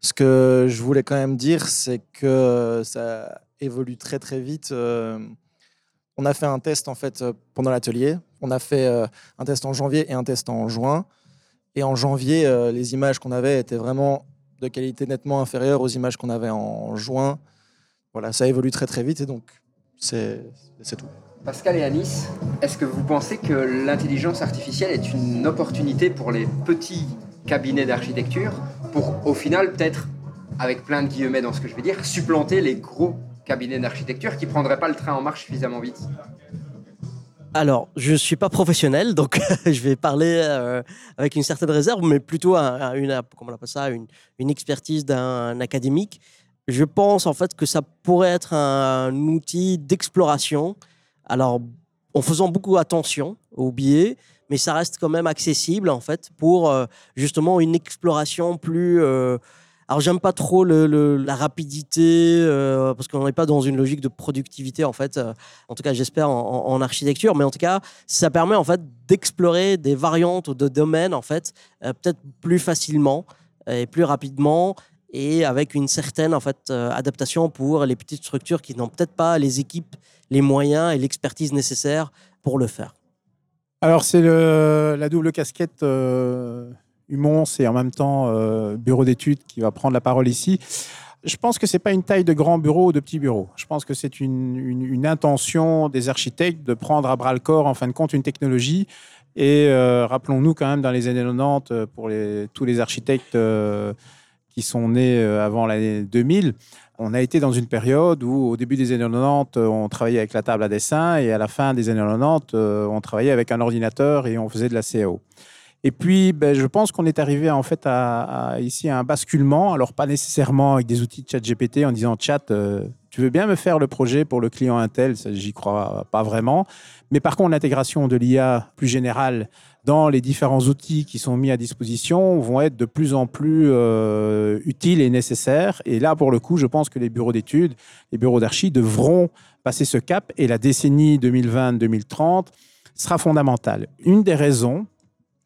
Ce que je voulais quand même dire, c'est que ça évolue très très vite. On a fait un test en fait pendant l'atelier. On a fait euh, un test en janvier et un test en juin. Et en janvier, euh, les images qu'on avait étaient vraiment de qualité nettement inférieure aux images qu'on avait en juin. Voilà, ça évolue très très vite et donc c'est tout. Pascal et Anis, est-ce que vous pensez que l'intelligence artificielle est une opportunité pour les petits cabinets d'architecture pour, au final, peut-être, avec plein de guillemets dans ce que je vais dire, supplanter les gros cabinets d'architecture qui prendraient pas le train en marche suffisamment vite? Alors, je ne suis pas professionnel, donc je vais parler euh, avec une certaine réserve, mais plutôt une, comment on appelle ça, une, une expertise d'un académique. Je pense en fait que ça pourrait être un, outil d'exploration. Alors, en faisant beaucoup attention aux billets, mais ça reste quand même accessible en fait pour euh, justement une exploration plus euh, alors j'aime pas trop la rapidité euh, parce qu'on n'est pas dans une logique de productivité en fait. Euh, en tout cas, j'espère en, architecture, mais en tout cas, ça permet en fait d'explorer des variantes ou de domaines en fait euh, peut-être plus facilement et plus rapidement et avec une certaine en fait adaptation pour les petites structures qui n'ont peut-être pas les équipes, les moyens et l'expertise nécessaires pour le faire. Alors, c'est la double casquette Humons et en même temps euh, bureau d'études qui va prendre la parole ici. Je pense que c'est pas une taille de grand bureau ou de petit bureau. Je pense que c'est une, intention des architectes de prendre à bras le corps, en fin de compte, une technologie. Et euh, rappelons-nous quand même, dans les années 90, euh, pour tous les architectes qui sont nés avant l'année 2000, on a été dans une période où, au début des années 90, euh, on travaillait avec la table à dessin et à la fin des années 90, euh, on travaillait avec un ordinateur et on faisait de la CAO. Et puis, ben, je pense qu'on est arrivé en fait ici à un basculement. Alors pas nécessairement avec des outils de chat GPT en disant chat, euh, tu veux bien me faire le projet pour le client Intel? J'y crois pas vraiment. Mais par contre, l'intégration de l'IA plus générale dans les différents outils qui sont mis à disposition vont être de plus en plus euh, utiles et nécessaires. Et là, pour le coup, je pense que les bureaux d'études, les bureaux d'archi devront passer ce cap et la décennie 2020-2030 sera fondamentale. Une des raisons,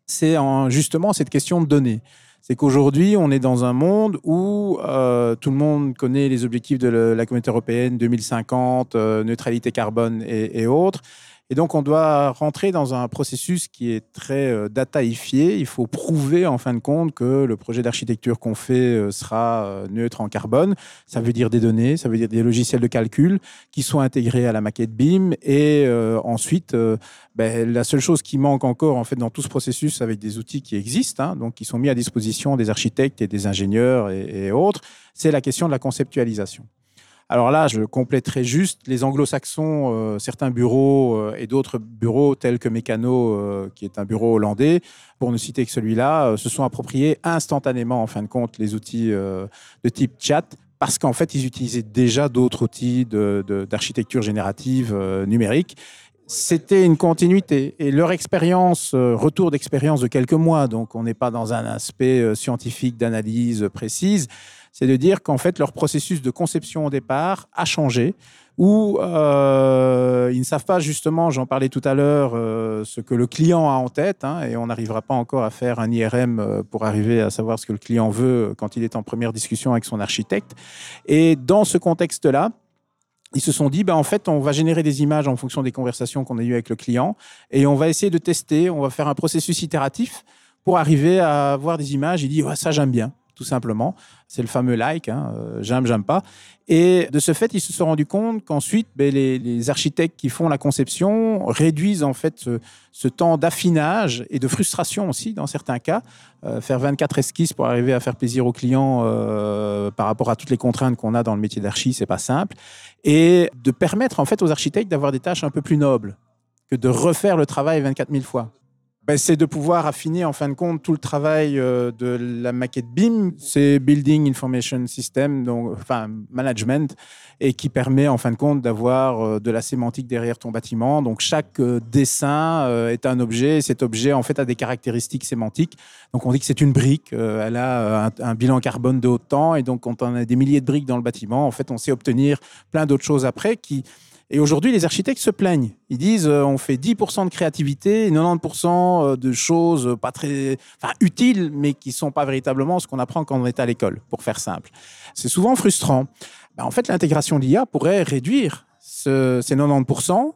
c'est en- justement cette question de données. C'est qu'aujourd'hui, on est dans un monde où euh, tout le monde connaît les objectifs de la communauté européenne 2050, euh, neutralité carbone et autres. Et donc, on doit rentrer dans un processus qui est très euh, dataïfié. Il faut prouver, en fin de compte, que le projet d'architecture qu'on fait euh, sera euh, neutre en carbone. Ça veut dire des données, ça veut dire des logiciels de calcul qui sont intégrés à la maquette BIM. Et ensuite, ben, la seule chose qui manque encore en fait dans tout ce processus avec des outils qui existent, hein, donc qui sont mis à disposition des architectes et des ingénieurs et autres, c'est la question de la conceptualisation. Alors là, je compléterai juste les anglo-saxons, euh, certains bureaux euh, et d'autres bureaux tels que Mécano, euh, qui est un bureau hollandais, pour ne citer que celui-là, se sont appropriés instantanément, en fin de compte, les outils de type chat parce qu'en fait, ils utilisaient déjà d'autres outils d'architecture générative numérique c'était une continuité. Et leur expérience, retour d'expérience de quelques mois, donc on n'est pas dans un aspect scientifique d'analyse précise, c'est de dire qu'en fait leur processus de conception au départ a changé, où euh, ils ne savent pas justement, j'en parlais tout à l'heure, euh, ce que le client a en tête, hein, et on n'arrivera pas encore à faire un IRM euh, pour arriver à savoir ce que le client veut quand il est en première discussion avec son architecte. Et dans ce contexte-là, ils se sont dit, ben, en fait, on va générer des images en fonction des conversations qu'on a eues avec le client et on va essayer de tester, on va faire un processus itératif pour arriver à avoir des images. Il dit, ouais, ça, j'aime bien, tout simplement. C'est le fameux like, hein, euh, j'aime, j'aime pas. Et de ce fait, ils se sont rendus compte qu'ensuite, ben, les, les architectes qui font la conception réduisent en fait ce, ce temps d'affinage et de frustration aussi, dans certains cas. Euh, faire 24 esquisses pour arriver à faire plaisir aux clients euh, par rapport à toutes les contraintes qu'on a dans le métier d'archi, c'est pas simple et de permettre en fait aux architectes d'avoir des tâches un peu plus nobles que de refaire le travail 24 000 fois. Ben, c'est de pouvoir affiner en fin de compte tout le travail euh, de la maquette BIM, c'est Building Information System, donc enfin management, et qui permet en fin de compte d'avoir euh, de la sémantique derrière ton bâtiment. Donc chaque euh, dessin est un objet, et cet objet en fait a des caractéristiques sémantiques. Donc on dit que c'est une brique, elle a un, un bilan carbone de haut temps, et donc quand on a des milliers de briques dans le bâtiment, en fait on sait obtenir plein d'autres choses après qui et aujourd'hui, les architectes se plaignent. Ils disent euh, on fait 10% de créativité et 90% de choses pas très utiles, mais qui sont pas véritablement ce qu'on apprend quand on est à l'école, pour faire simple. C'est souvent frustrant. Ben, en fait, l'intégration d'IA pourrait réduire ce- ces 90%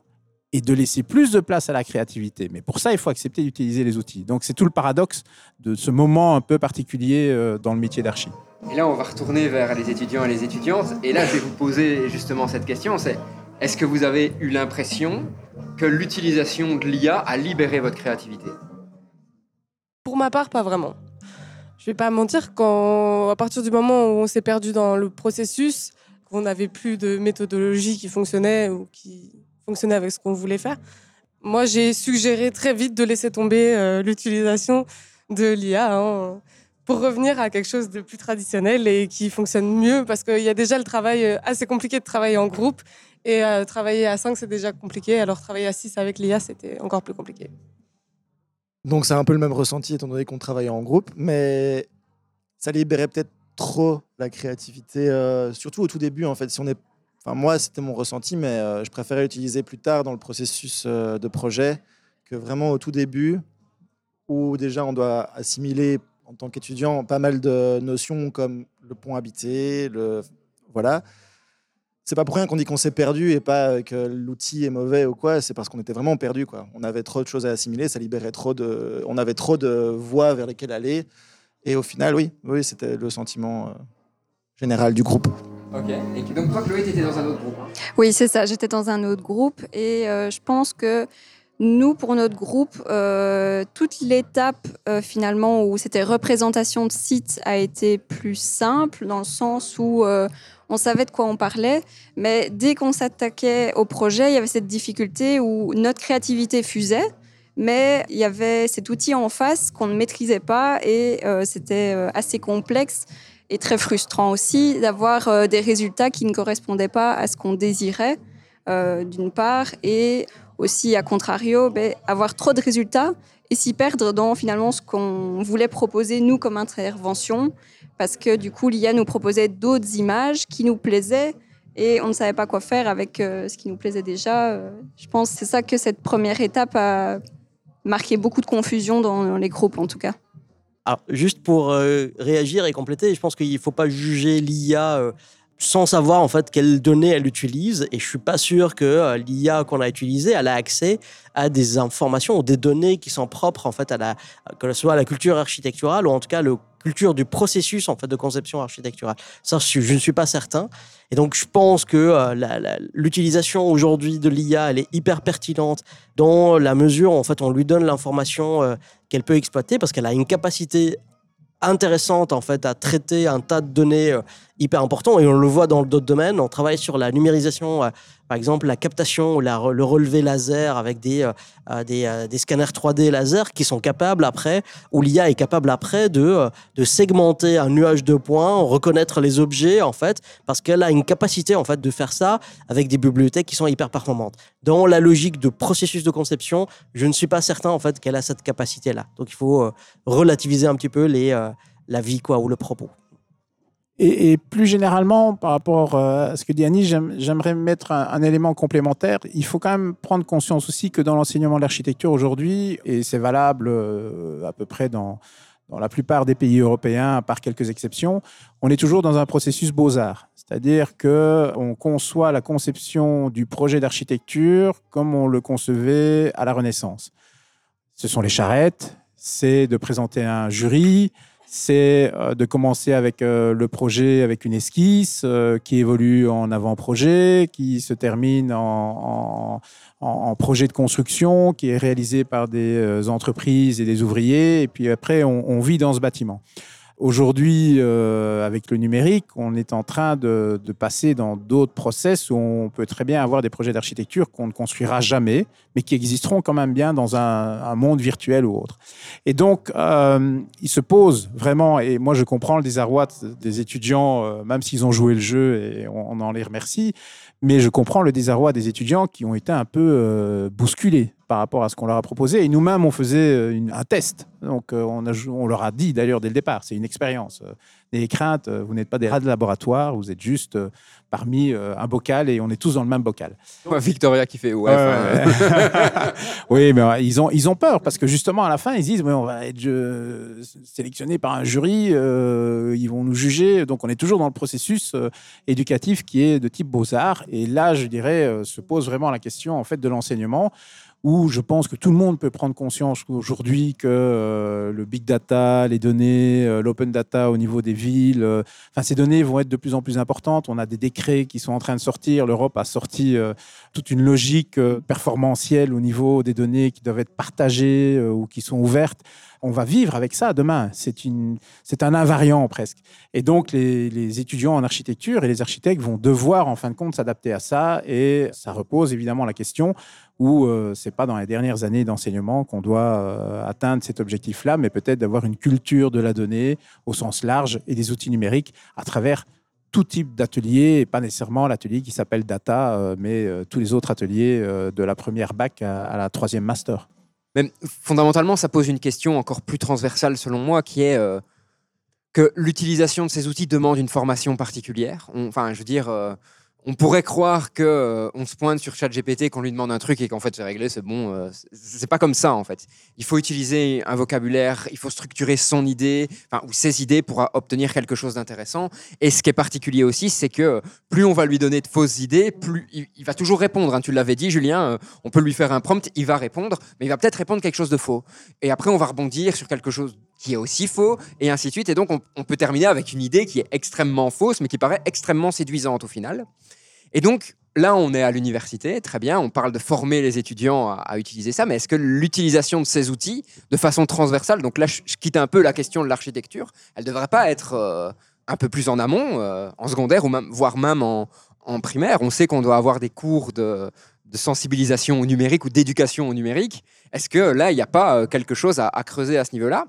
et de laisser plus de place à la créativité. Mais pour ça, il faut accepter d'utiliser les outils. Donc, c'est tout le paradoxe de ce moment un peu particulier euh, dans le métier d'archi. Et là, on va retourner vers les étudiants et les étudiantes. Et là, je vais vous poser justement cette question, c'est est-ce que vous avez eu l'impression que l'utilisation de l'IA a libéré votre créativité? Pour ma part, pas vraiment. Je vais pas mentir, quand, à partir du moment où on s'est perdu dans le processus, qu'on n'avait plus de méthodologie qui fonctionnait ou qui fonctionnait avec ce qu'on voulait faire, Moi, j'ai suggéré très vite de laisser tomber euh, l'utilisation de l'IA hein, pour revenir à quelque chose de plus traditionnel et qui fonctionne mieux parce qu'il y a déjà le travail euh, assez compliqué de travailler en groupe et euh, travailler à 5, c'est déjà compliqué. Alors travailler à 6 avec l'IA, c'était encore plus compliqué. Donc c'est un peu le même ressenti étant donné qu'on travaillait en groupe, mais ça libérait peut-être trop la créativité, euh, surtout au tout début en fait. Si on est, enfin moi c'était mon ressenti, mais euh, je préférais l'utiliser plus tard dans le processus de projet que vraiment au tout début, où déjà on doit assimiler en tant qu'étudiant pas mal de notions comme le point habité, le voilà. C'est pas pour rien qu'on dit qu'on s'est perdu et pas que l'outil est mauvais ou quoi. C'est parce qu'on était vraiment perdu quoi. On avait trop de choses à assimiler, ça libérait trop de, on avait trop de voies vers lesquelles aller. Et au final, oui, oui, c'était le sentiment euh, général du groupe. Ok. Et donc toi, Chloé, tu étais dans un autre groupe. hein? Oui, c'est ça. J'étais dans un autre groupe et euh, je pense que nous, pour notre groupe, euh, toute l'étape euh, finalement où c'était représentation de site a été plus simple dans le sens où euh, on savait de quoi on parlait, mais dès qu'on s'attaquait au projet, il y avait cette difficulté où notre créativité fusait. Mais il y avait cet outil en face qu'on ne maîtrisait pas et euh, c'était euh, assez complexe et très frustrant aussi d'avoir euh, des résultats qui ne correspondaient pas à ce qu'on désirait, d'une part, et aussi, à contrario, ben, avoir trop de résultats et s'y perdre dans finalement ce qu'on voulait proposer, nous, comme intervention, parce que du coup, l'IA nous proposait d'autres images qui nous plaisaient et on ne savait pas quoi faire avec euh, ce qui nous plaisait déjà. Euh, je pense que c'est ça que cette première étape a marqué beaucoup de confusion dans, les groupes, en tout cas. Alors, juste pour euh, réagir et compléter, je pense qu'il ne faut pas juger l'IA sans savoir en fait quelles données elle utilise. Et je suis pas sûr que l'IA qu'on a utilisée, elle a accès à des informations ou des données qui sont propres en fait à la, que ce soit à la culture architecturale ou en tout cas la culture du processus en fait de conception architecturale. Ça, je, ne suis pas certain. Et donc, je pense que euh, l'utilisation aujourd'hui de l'IA, elle est hyper pertinente dans la mesure où en fait on lui donne l'information euh, qu'elle peut exploiter parce qu'elle a une capacité intéressante en fait à traiter un tas de données euh, hyper importants et on le voit dans d'autres domaines. On travaille sur la numérisation, par exemple la captation ou le relevé laser avec des, euh, euh, euh, des scanners 3D laser qui sont capables après, où l'IA est capable après de, de segmenter un nuage de points, reconnaître les objets en fait, parce qu'elle a une capacité en fait de faire ça avec des bibliothèques qui sont hyper performantes. Dans la logique de processus de conception, je ne suis pas certain en fait qu'elle a cette capacité-là. Donc il faut relativiser un petit peu les, la vie quoi ou le propos. Et, plus généralement, par rapport euh, à ce que dit Annie, j'aime- j'aimerais mettre un, élément complémentaire. Il faut quand même prendre conscience aussi que dans l'enseignement de l'architecture aujourd'hui, et c'est valable euh, à peu près dans, la plupart des pays européens, à part quelques exceptions, on est toujours dans un processus beaux-arts. C'est-à-dire qu'on conçoit la conception du projet d'architecture comme on le concevait à la Renaissance. Ce sont les charrettes, c'est de présenter un jury, c'est euh, de commencer avec euh, le projet avec une esquisse euh, qui évolue en avant-projet, qui se termine en, en- en- projet de construction, qui est réalisé par des entreprises et des ouvriers, et puis après on, on vit dans ce bâtiment. Aujourd'hui, euh, avec le numérique, on est en train de, de passer dans d'autres process où on peut très bien avoir des projets d'architecture qu'on ne construira jamais, mais qui existeront quand même bien dans un, un monde virtuel ou autre. Et donc, euh, il se pose vraiment, et moi je comprends le désarroi des étudiants, euh, même s'ils ont joué le jeu et on, on en les remercie, mais je comprends le désarroi des étudiants qui ont été un peu euh, bousculés par rapport à ce qu'on leur a proposé. Et nous-mêmes, on faisait euh, un test. Donc, euh, on, on leur a dit d'ailleurs dès le départ, c'est une expérience. N'ayez crainte, euh, vous n'êtes pas des rats de laboratoire, vous êtes juste euh, parmi euh, un bocal et on est tous dans le même bocal. Victoria qui fait ouais. Oui, mais ils ont, ils ont peur parce que justement, à la fin, ils disent mais on va être euh, sélectionné par un jury, euh, ils vont nous juger. Donc, on est toujours dans le processus éducatif qui est de type beaux-arts. Et là, je dirais, se pose vraiment la question en fait de l'enseignement où je pense que tout le monde peut prendre conscience aujourd'hui que euh, le big data, les données, euh, l'open data au niveau des villes, euh, ces données vont être de plus en plus importantes. On a des décrets qui sont en train de sortir. L'Europe a sorti toute une logique performantielle au niveau des données qui doivent être partagées ou qui sont ouvertes. on va vivre avec ça demain. C'est un invariant presque. Et donc les étudiants en architecture et les architectes vont devoir en fin de compte s'adapter à ça. Et ça repose évidemment la question où euh, c'est pas dans les dernières années d'enseignement qu'on doit euh, atteindre cet objectif-là, mais peut-être d'avoir une culture de la donnée au sens large et des outils numériques à travers tout type d'atelier, et pas nécessairement l'atelier qui s'appelle data, euh, mais euh, tous les autres ateliers de la première bac à, la troisième master. Mais fondamentalement, ça pose une question encore plus transversale selon moi, qui est que l'utilisation de ces outils demande une formation particulière. Enfin, je veux dire, on pourrait croire que euh, on se pointe sur ChatGPT, qu'on lui demande un truc et qu'en fait c'est réglé, c'est bon. euh, c'est- pas comme ça en fait. Il faut utiliser un vocabulaire, il faut structurer son idée, ou ses idées pour obtenir quelque chose d'intéressant. Et ce qui est particulier aussi, c'est que plus on va lui donner de fausses idées, plus il, il va toujours répondre. hein. Tu l'avais dit, Julien. euh, on peut lui faire un prompt, il va répondre, mais il va peut-être répondre quelque chose de faux. Et après, on va rebondir sur quelque chose qui est aussi faux, et ainsi de suite. Et donc, on, peut terminer avec une idée qui est extrêmement fausse, mais qui paraît extrêmement séduisante au final. Et donc, là, on est à l'université, très bien, on parle de former les étudiants à, utiliser ça, mais est-ce que l'utilisation de ces outils, de façon transversale, donc là, je, quitte un peu la question de l'architecture, elle ne devrait pas être euh, un peu plus en amont, euh, en secondaire, ou même, voire même en, en primaire? On sait qu'on doit avoir des cours de, sensibilisation au numérique ou d'éducation au numérique. Est-ce que là, il n'y a pas euh, quelque chose à creuser à ce niveau-là?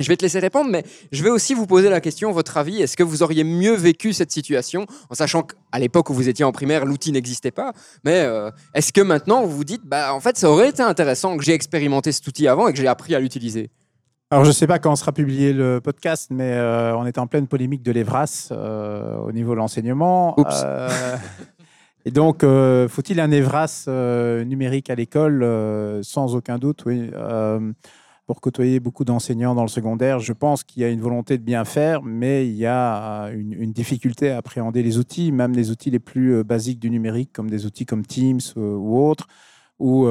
Je vais te laisser répondre, mais je vais aussi vous poser la question, votre avis, est-ce que vous auriez mieux vécu cette situation, en sachant qu'à l'époque où vous étiez en primaire, l'outil n'existait pas, mais euh, est-ce que maintenant vous vous dites, bah, en fait, ça aurait été intéressant que j'ai expérimenté cet outil avant et que j'ai appris à l'utiliser? Alors, je ne sais pas quand sera publié le podcast, mais euh, on est en pleine polémique de l'EVRAS euh, au niveau de l'enseignement. Oups. Et donc, faut-il un EVRAS numérique à l'école Sans aucun doute, oui. Pour côtoyer beaucoup d'enseignants dans le secondaire, je pense qu'il y a une volonté de bien faire, mais il y a euh, une, difficulté à appréhender les outils, même les outils les plus euh, basiques du numérique, comme des outils comme Teams euh, ou autres où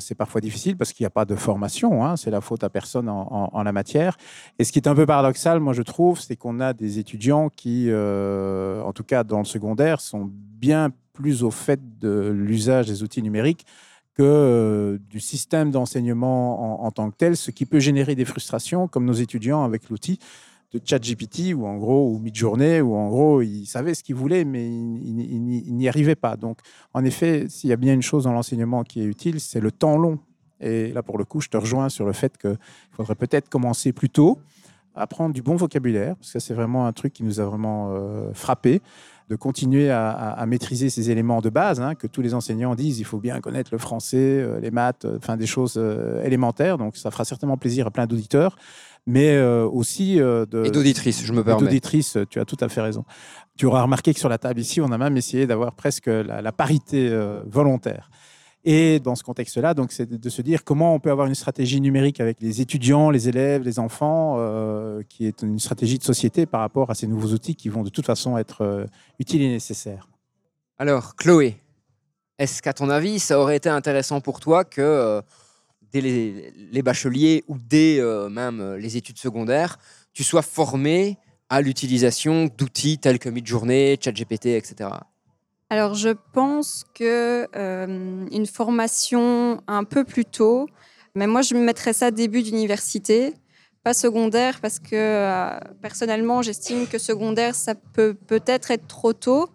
c'est parfois difficile parce qu'il n'y a pas de formation, hein, c'est la faute à personne en, la matière. Et ce qui est un peu paradoxal, moi je trouve, c'est qu'on a des étudiants qui, en tout cas dans le secondaire, sont bien plus au fait de l'usage des outils numériques que euh, du système d'enseignement en, tant que tel, ce qui peut générer des frustrations, comme nos étudiants avec l'outil de ChatGPT, ou en gros, ou Midjourney, où en gros, ils savaient ce qu'ils voulaient, mais ils, n'y- arrivaient pas. Donc, en effet, s'il y a bien une chose dans l'enseignement qui est utile, c'est le temps long. Et là, pour le coup, je te rejoins sur le fait qu'il faudrait peut-être commencer plus tôt, apprendre du bon vocabulaire, parce que c'est vraiment un truc qui nous a vraiment euh, frappé, de continuer à, à- à maîtriser ces éléments de base, hein, que tous les enseignants disent, il faut bien connaître le français, euh, les maths, euh, enfin des choses euh, élémentaires. Donc, ça fera certainement plaisir à plein d'auditeurs, mais euh, aussi de, Et d'auditrices, je me et permets. d'auditrices, tu as tout à fait raison. Tu auras remarqué que sur la table ici, on a même essayé d'avoir presque la, la parité volontaire. Et dans ce contexte-là, donc, c'est de, se dire comment on peut avoir une stratégie numérique avec les étudiants, les élèves, les enfants, euh, qui est une stratégie de société par rapport à ces nouveaux outils qui vont de toute façon être euh, utiles et nécessaires. Alors, Chloé, est-ce qu'à ton avis, ça aurait été intéressant pour toi que euh, dès les, les bacheliers ou dès même les études secondaires, tu sois formé à l'utilisation d'outils tels que Midjourney, ChatGPT, etc. Alors, je pense que euh, une formation un peu plus tôt, mais moi, je me mettrais ça début d'université, pas secondaire, parce que euh, personnellement, j'estime que secondaire, ça peut peut-être être trop tôt.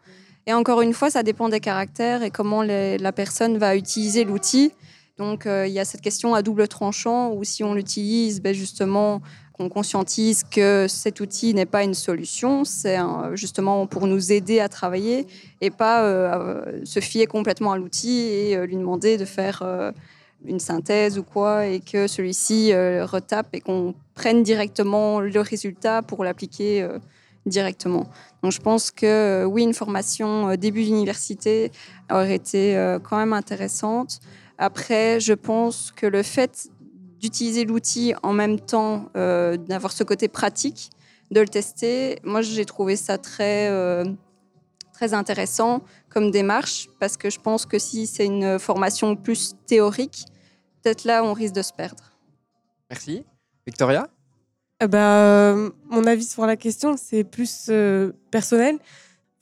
Et encore une fois, ça dépend des caractères et comment la personne va utiliser l'outil. Donc, euh, il y a cette question à double tranchant où si on l'utilise, ben, justement, qu'on conscientise que cet outil n'est pas une solution, c'est justement pour nous aider à travailler et pas euh, se fier complètement à l'outil et euh, lui demander de faire euh, une synthèse ou quoi et que celui-ci retape et qu'on prenne directement le résultat pour l'appliquer directement. Donc je pense que oui, une formation début d'université aurait été quand même intéressante. Après, je pense que le fait d'utiliser l'outil en même temps, euh, d'avoir ce côté pratique, de le tester, moi j'ai trouvé ça très, euh, très intéressant comme démarche parce que je pense que si c'est une formation plus théorique, peut-être là on risque de se perdre. Merci. Victoria? Eh ben, euh, mon avis sur la question, c'est plus euh, personnel.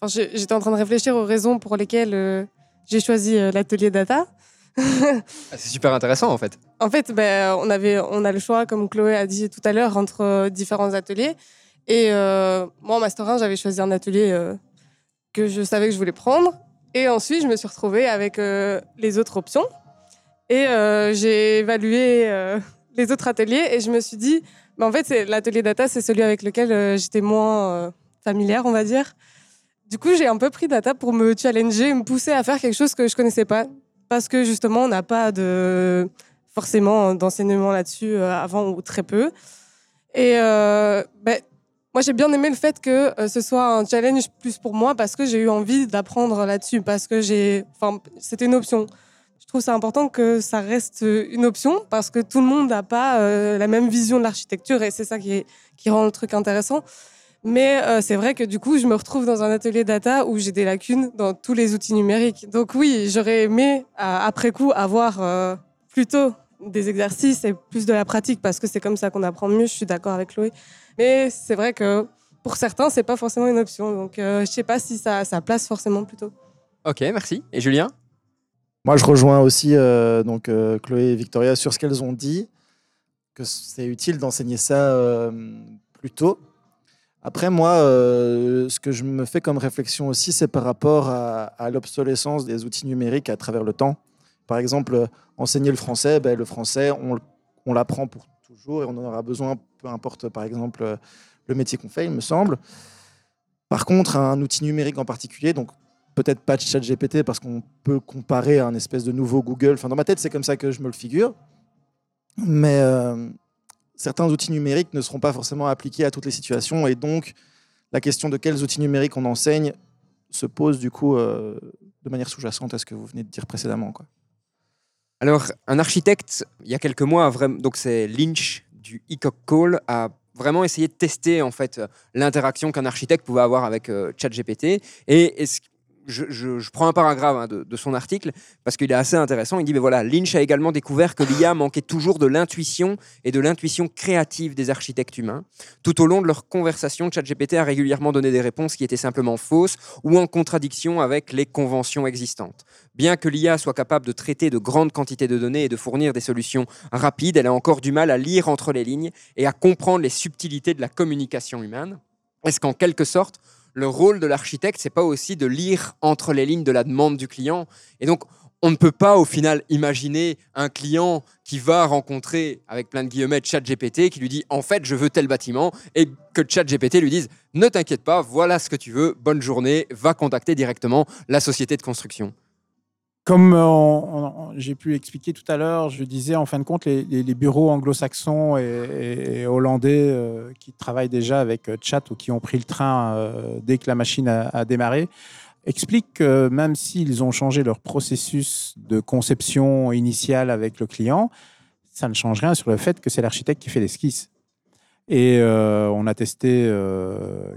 Enfin, J'étais en train de réfléchir aux raisons pour lesquelles euh, j'ai choisi euh, l'atelier data. Ah, c'est super intéressant en fait. En fait, ben, on, avait, on a le choix, comme Chloé a dit tout à l'heure, entre euh, différents ateliers. Et euh, moi, en Master 1, j'avais choisi un atelier euh, que je savais que je voulais prendre. Et ensuite, je me suis retrouvée avec les autres options. Et j'ai évalué les autres ateliers et je me suis dit, ben, en fait, l'atelier data, c'est celui avec lequel j'étais moins familière, on va dire. Du coup, j'ai un peu pris data pour me challenger, me pousser à faire quelque chose que je connaissais pas. Parce que justement, on n'a pas de forcément d'enseignement là-dessus euh, avant ou très peu. Et euh, ben, moi, j'ai bien aimé le fait que euh, ce soit un challenge plus pour moi parce que j'ai eu envie d'apprendre là-dessus, parce que j'ai, c'était une option. Je trouve ça important que ça reste une option parce que tout le monde n'a pas la même vision de l'architecture et c'est ça qui, qui rend le truc intéressant. Mais c'est vrai que du coup, je me retrouve dans un atelier data où j'ai des lacunes dans tous les outils numériques. Donc oui, j'aurais aimé, après coup, avoir plutôt des exercices et plus de la pratique parce que c'est comme ça qu'on apprend mieux. Je suis d'accord avec Chloé. Mais c'est vrai que pour certains, c'est pas forcément une option. Donc euh, je sais pas si ça, ça place forcément plutôt. Ok, merci. Et Julien? Moi, je rejoins aussi euh, donc, euh, Chloé et Victoria sur ce qu'elles ont dit, que c'est utile d'enseigner ça euh, plus tôt. Après, moi, euh, ce que je me fais comme réflexion aussi, c'est par rapport à, à l'obsolescence des outils numériques à travers le temps. Par exemple, euh, enseigner le français, ben, le français, on, l'apprend pour toujours et on en aura besoin, peu importe, par exemple, euh, le métier qu'on fait, il me semble. Par contre, un outil numérique en particulier, donc peut-être pas de chat GPT parce qu'on peut comparer à un espèce de nouveau Google. Enfin, dans ma tête, c'est comme ça que je me le figure. Mais euh, certains outils numériques ne seront pas forcément appliqués à toutes les situations. Et donc, la question de quels outils numériques on enseigne se pose du coup de manière sous-jacente à ce que vous venez de dire précédemment. Quoi. Alors, un architecte, il y a quelques mois, donc c'est Lynch du ECOC Call, a vraiment essayé de tester en fait l'interaction qu'un architecte pouvait avoir avec euh, ChatGPT. Et je, prends un paragraphe hein, de, de son article parce qu'il est assez intéressant. Il dit, mais voilà, Lynch a également découvert que l'IA manquait toujours de l'intuition et de l'intuition créative des architectes humains. Tout au long de leur conversation, ChatGPT a régulièrement donné des réponses qui étaient simplement fausses ou en contradiction avec les conventions existantes. Bien que l'IA soit capable de traiter de grandes quantités de données et de fournir des solutions rapides, elle a encore du mal à lire entre les lignes et à comprendre les subtilités de la communication humaine. Est-ce qu'en quelque sorte, le rôle de l'architecte, c'est pas aussi de lire entre les lignes de la demande du client Et donc, on ne peut pas au final imaginer un client qui va rencontrer, avec plein de guillemets, ChatGPT, qui lui dit en fait je veux tel bâtiment, et que ChatGPT lui dise ne t'inquiète pas, voilà ce que tu veux, bonne journée, va contacter directement la société de construction. Comme euh, j'ai pu expliquer tout à l'heure, je disais en fin de compte, les, bureaux anglo-saxons et, hollandais euh, qui travaillent déjà avec euh, chat ou qui ont pris le train dès que la machine a, démarré expliquent que même s'ils ont changé leur processus de conception initiale avec le client, ça ne change rien sur le fait que c'est l'architecte qui fait l'esquisse. Et on a testé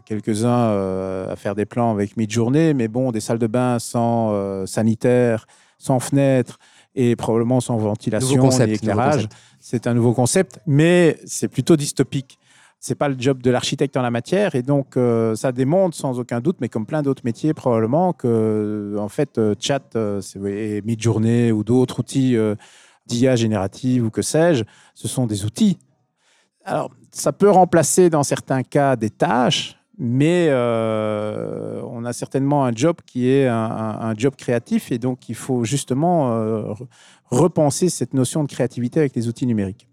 quelques-uns à faire des plans avec Midjourney, mais bon, des salles de bain sans sanitaire, sans fenêtre et probablement sans ventilation concept, ni éclairage. C'est un nouveau concept, mais c'est plutôt dystopique. C'est pas le job de l'architecte en la matière, et donc euh, ça démontre sans aucun doute, mais comme plein d'autres métiers probablement, que en fait euh, chat euh, et Midjourney ou d'autres outils euh, d'IA générative ou que sais-je, ce sont des outils. Alors, ça peut remplacer dans certains cas des tâches, mais euh, on a certainement un job qui est un, job créatif et donc il faut justement euh, re- repenser cette notion de créativité avec les outils numériques.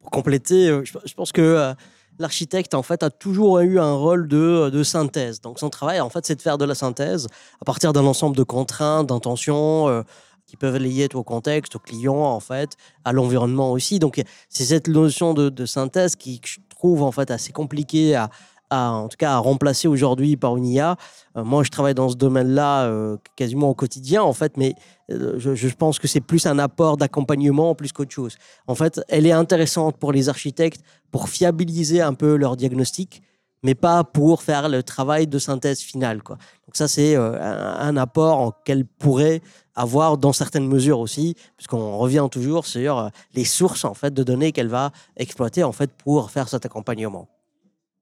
Pour compléter, euh, je, pense que l'architecte en fait a toujours eu un rôle de, synthèse. Donc son travail en fait c'est de faire de la synthèse à partir d'un ensemble de contraintes, d'intentions qui peuvent lier au contexte, au client en fait, à l'environnement aussi. Donc c'est cette notion de, synthèse qui je trouve en fait assez compliquée à, en tout cas à remplacer aujourd'hui par une IA. Euh, moi je travaille dans ce domaine-là euh, quasiment au quotidien en fait, mais euh, je, pense que c'est plus un apport d'accompagnement plus qu'autre chose. En fait, elle est intéressante pour les architectes pour fiabiliser un peu leur diagnostic, mais pas pour faire le travail de synthèse finale. Quoi. Donc ça, c'est un, apport qu'elle pourrait avoir dans certaines mesures aussi, puisqu'on revient toujours sur les sources en fait de données qu'elle va exploiter en fait pour faire cet accompagnement.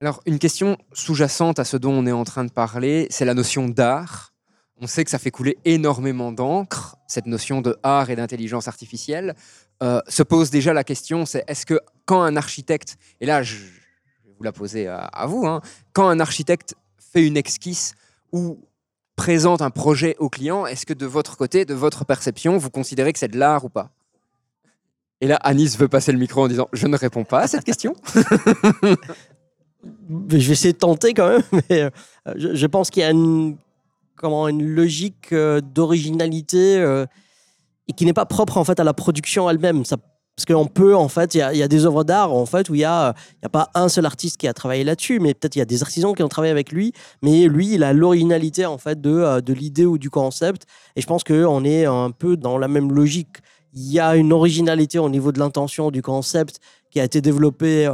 Alors, une question sous-jacente à ce dont on est en train de parler, c'est la notion d'art. on sait que ça fait couler énormément d'encre, cette notion de art et d'intelligence artificielle. Euh, se pose déjà la question, c'est est-ce que quand un architecte, et là je, vais vous la poser à, à vous, hein, quand un architecte fait une esquisse ou présente un projet au client, est-ce que de votre côté, de votre perception, vous considérez que c'est de l'art ou pas? Et là, Anis veut passer le micro en disant Je ne réponds pas à cette question. Je vais essayer de tenter quand même, mais euh, je, pense qu'il y a une, comment, une logique euh, d'originalité euh, qui n'est pas propre en fait à la production elle-même. Parce qu'on peut, en fait, il y a, des œuvres d'art en fait où il y a, y a pas un seul artiste qui a travaillé là-dessus, mais peut-être il y a des artisans qui ont travaillé avec lui, mais lui, il a l'originalité en fait de, de l'idée ou du concept. Et je pense qu'on est un peu dans la même logique. Il y a une originalité au niveau de l'intention du concept qui a été développée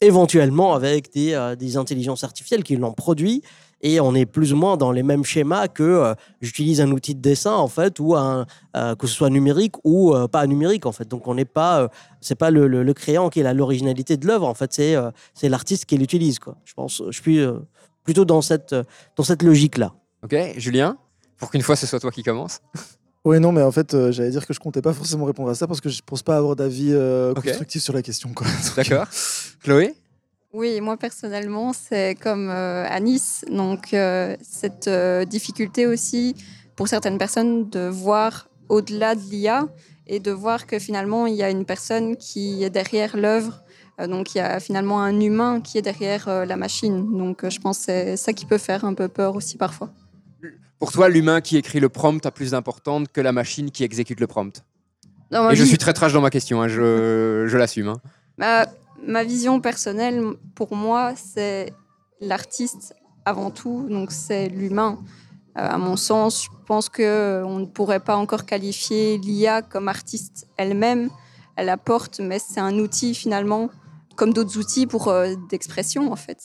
éventuellement avec des, euh, des intelligences artificielles qui l'ont produit. Et on est plus ou moins dans les mêmes schémas que euh, j'utilise un outil de dessin en fait, ou euh, que ce soit numérique ou pas numérique en fait. Donc on n'est pas, c'est pas le, le, créant qui est l'originalité de l'œuvre en fait, c'est c'est l'artiste qui l'utilise quoi. Je pense, je suis plutôt dans cette dans cette logique là. Ok, Julien? Pour qu'une fois ce soit toi qui commence. Oui, non, mais en fait, euh, j'allais dire que je comptais pas forcément répondre à ça parce que je pense pas avoir d'avis euh, constructif sur la question. quoi. D'accord. Chloé? Oui, moi personnellement, c'est comme euh, à Nice. Donc, euh, cette euh, difficulté aussi pour certaines personnes de voir au-delà de l'IA et de voir que finalement, il y a une personne qui est derrière l'œuvre. Euh, donc, il y a finalement un humain qui est derrière euh, la machine. Donc, euh, je pense que c'est ça qui peut faire un peu peur aussi parfois. Pour toi, l'humain qui écrit le prompt a plus d'importance que la machine qui exécute le prompt. Dans ma Et je suis très trash dans ma question, hein, je, je l'assume. hein. Ma, ma vision personnelle, pour moi, c'est l'artiste avant tout, donc c'est l'humain. Euh, à mon sens, je pense que on ne pourrait pas encore qualifier l'IA comme artiste elle-même. Elle apporte, mais c'est un outil finalement, comme d'autres outils pour euh, d'expression en fait.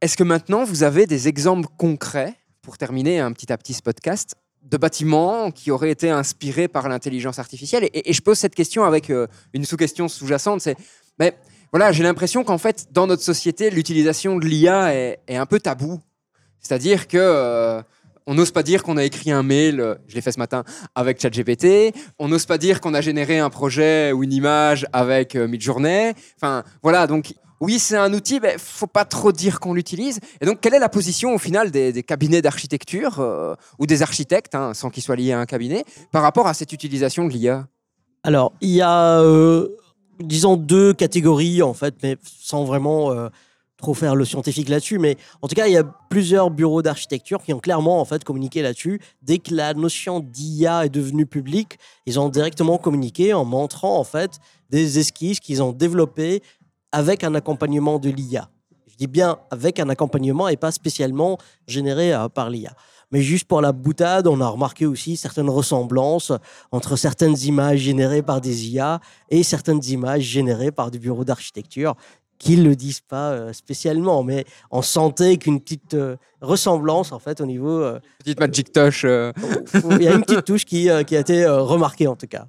Est-ce que maintenant, vous avez des exemples concrets, pour terminer un petit à petit ce podcast, de bâtiments qui auraient été inspirés par l'intelligence artificielle et, je pose cette question avec euh, une sous-question sous-jacente, c'est, mais voilà, j'ai l'impression qu'en fait, dans notre société, l'utilisation de l'IA est, un peu tabou. C'est-à-dire que euh, on n'ose pas dire qu'on a écrit un mail, euh, je l'ai fait ce matin, avec ChatGPT. On n'ose pas dire qu'on a généré un projet ou une image avec Midjourney. Enfin, voilà, donc oui, c'est un outil, mais faut pas trop dire qu'on l'utilise. Et donc, quelle est la position au final des, cabinets d'architecture euh, ou des architectes, hein, sans qu'ils soient liés à un cabinet, par rapport à cette utilisation de l'IA Alors, il y a, euh, disons, deux catégories, en fait, mais sans vraiment euh, trop faire le scientifique là-dessus. Mais en tout cas, il y a plusieurs bureaux d'architecture qui ont clairement, en fait, communiqué là-dessus. Dès que la notion d'IA est devenue publique, ils ont directement communiqué en montrant, en fait, des esquisses qu'ils ont développées avec un accompagnement de l'IA. Je dis bien avec un accompagnement et pas spécialement généré euh, par l'IA. Mais juste pour la boutade, on a remarqué aussi certaines ressemblances entre certaines images générées par des IA et certaines images générées par des bureaux d'architecture qui ne le disent pas euh, spécialement, mais on sentait qu'une petite euh, ressemblance en fait au niveau... euh, Petite magic touch. euh, il y a une petite touche qui, qui a été remarquée en tout cas.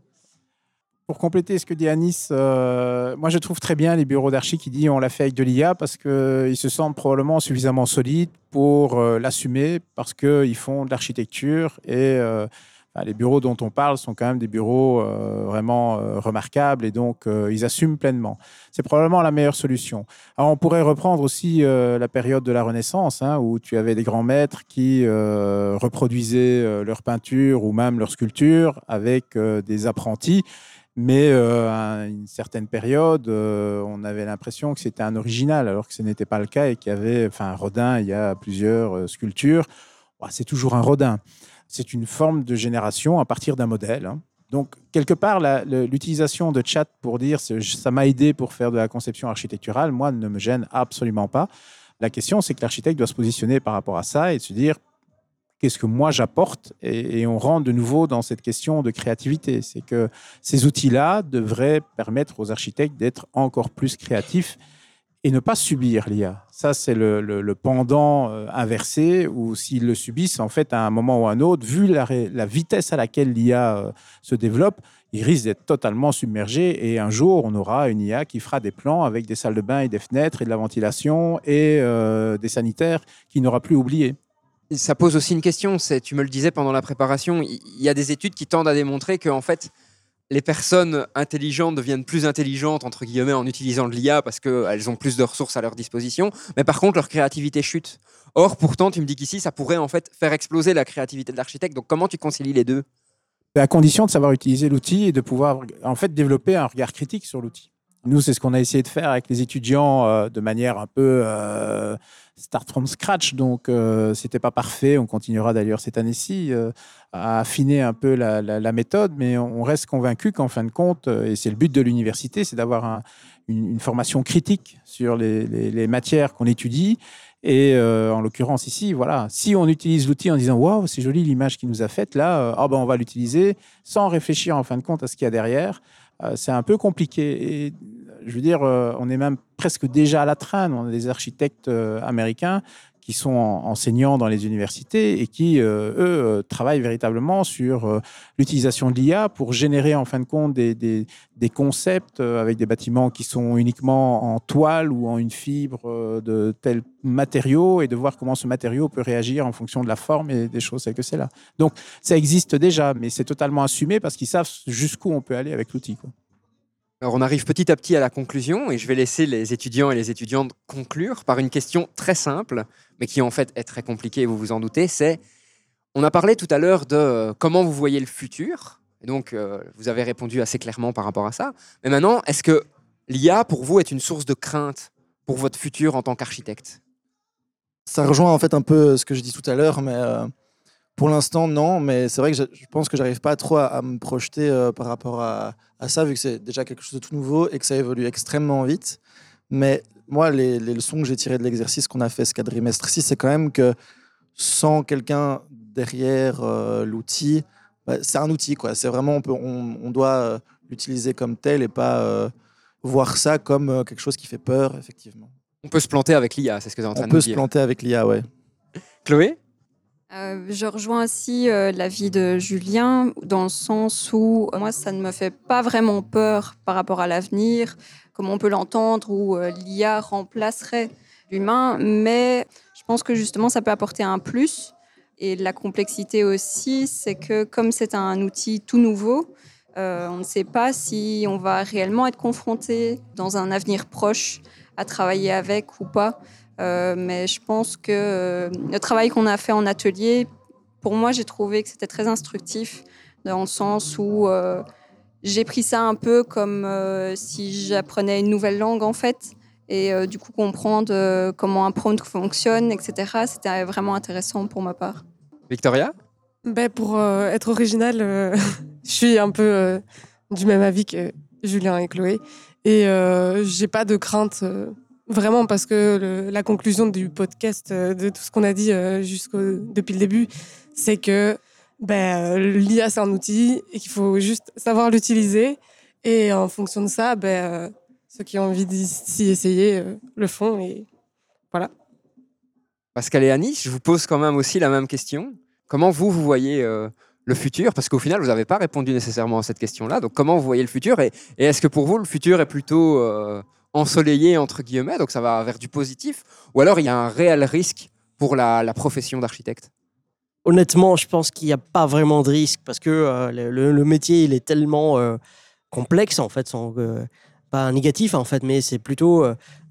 Pour compléter ce que dit Anis, euh, moi je trouve très bien les bureaux d'archi qui disent on l'a fait avec de l'IA parce qu'ils se sentent probablement suffisamment solides pour euh, l'assumer parce qu'ils font de l'architecture et euh, les bureaux dont on parle sont quand même des bureaux euh, vraiment euh, remarquables et donc euh, ils assument pleinement. C'est probablement la meilleure solution. Alors on pourrait reprendre aussi euh, la période de la Renaissance hein, où tu avais des grands maîtres qui euh, reproduisaient euh, leur peinture ou même leur sculpture avec euh, des apprentis. Mais euh, à une certaine période, euh, on avait l'impression que c'était un original, alors que ce n'était pas le cas et qu'il y avait, enfin, Rodin, il y a plusieurs euh, sculptures. C'est toujours un Rodin. C'est une forme de génération à partir d'un modèle. hein. Donc, quelque part, l'utilisation de chat pour dire ça m'a aidé pour faire de la conception architecturale, moi, ne me gêne absolument pas. La question, c'est que l'architecte doit se positionner par rapport à ça et se dire qu'est-ce que moi j'apporte et, on rentre de nouveau dans cette question de créativité. C'est que ces outils-là devraient permettre aux architectes d'être encore plus créatifs et ne pas subir l'IA. Ça, c'est le, pendant euh, inversé, où s'ils le subissent, en fait, à un moment ou à un autre, vu la vitesse à laquelle l'IA euh, se développe, ils risquent d'être totalement submergés et un jour, on aura une IA qui fera des plans avec des salles de bain et des fenêtres et de la ventilation et euh, des sanitaires qu'il n'aura plus oublié. Ça pose aussi une question. C'est, tu me le disais pendant la préparation, il y, a des études qui tendent à démontrer que en fait, les personnes intelligentes deviennent plus intelligentes entre guillemets en utilisant de l'IA parce qu'elles ont plus de ressources à leur disposition. Mais par contre, leur créativité chute. Or, pourtant, tu me dis qu'ici, ça pourrait en fait faire exploser la créativité de l'architecte. Donc, comment tu concilies les deux? À condition de savoir utiliser l'outil et de pouvoir en fait développer un regard critique sur l'outil. Nous, c'est ce qu'on a essayé de faire avec les étudiants euh, de manière un peu euh, start from scratch. Donc, euh, c'était pas parfait. On continuera d'ailleurs cette année-ci à affiner un peu la, méthode, mais on reste convaincu qu'en fin de compte, et c'est le but de l'université, c'est d'avoir une, formation critique sur les, matières qu'on étudie. Et en l'occurrence ici, voilà, si on utilise l'outil en disant waouh, c'est joli l'image qu'il nous a faite là, ah ben on va l'utiliser sans réfléchir en fin de compte à ce qu'il y a derrière. Euh, c'est un peu compliqué. Je veux dire, euh, on est même presque déjà à la traîne. On a des architectes euh, américains qui sont enseignants dans les universités et qui, eux, travaillent véritablement sur l'utilisation de l'IA pour générer en fin de compte des, concepts avec des bâtiments qui sont uniquement en toile ou en une fibre de tel matériau et de voir comment ce matériau peut réagir en fonction de la forme et des choses telles que c'est là. Donc ça existe déjà, mais c'est totalement assumé parce qu'ils savent jusqu'où on peut aller avec l'outil. Alors on arrive petit à petit à la conclusion et je vais laisser les étudiants et les étudiantes conclure par une question très simple, mais qui en fait est très compliquée, vous vous en doutez. C'est, on a parlé tout à l'heure de euh, comment vous voyez le futur, et donc euh, vous avez répondu assez clairement par rapport à ça. Mais maintenant, est-ce que l'IA pour vous est une source de crainte pour votre futur en tant qu'architecte? Ça rejoint en fait un peu ce que je dis tout à l'heure, mais euh, pour l'instant, non, mais c'est vrai que je, pense que j'arrive pas trop à, me projeter euh, par rapport à, ça, vu que c'est déjà quelque chose de tout nouveau et que ça évolue extrêmement vite. Mais moi, les, leçons que j'ai tirées de l'exercice qu'on a fait ce quadrimestre-ci, c'est quand même que sans quelqu'un derrière euh, l'outil, bah, c'est un outil, quoi. C'est vraiment, on, peut, on, doit euh, l'utiliser comme tel et pas voir ça comme quelque chose qui fait peur, effectivement. On peut se planter avec l'IA, c'est ce que tu es en train de dire. On peut se planter avec l'IA, ouais. Chloé? Euh, je rejoins aussi euh, l'avis de Julien dans le sens où moi, ça ne me fait pas vraiment peur par rapport à l'avenir, comme on peut l'entendre, où euh, l'IA remplacerait l'humain, mais je pense que justement, ça peut apporter un plus. Et la complexité aussi, c'est que comme c'est un outil tout nouveau, on ne sait pas si on va réellement être confronté dans un avenir proche à travailler avec ou pas. Euh, mais je pense que euh, le travail qu'on a fait en atelier, pour moi, j'ai trouvé que c'était très instructif dans le sens où euh, j'ai pris ça un peu comme si j'apprenais une nouvelle langue en fait. Et du coup, comprendre comment un prompt fonctionne, etc., c'était vraiment intéressant pour ma part. Victoria? Ben, Pour être originale, je suis un peu du même avis que Julien et Chloé. Et j'ai pas de crainte Vraiment, parce que la conclusion du podcast, euh, de tout ce qu'on a dit euh, depuis le début, c'est que ben, l'IA, c'est un outil et qu'il faut juste savoir l'utiliser. Et en fonction de ça, ben, euh, ceux qui ont envie d'y essayer le font. Et voilà. Pascal et Annie, je vous pose quand même aussi la même question. Comment vous, vous voyez le futur? Parce qu'au final, vous n'avez pas répondu nécessairement à cette question-là. Donc, comment vous voyez le futur? Et est-ce que pour vous, le futur est plutôt ensoleillé, entre guillemets, donc ça va vers du positif, ou alors il y a un réel risque pour la, profession d'architecte? Honnêtement, je pense qu'il n'y a pas vraiment de risque parce que euh, le, métier, il est tellement euh, complexe, en fait, sans, euh, pas négatif, en fait, mais c'est plutôt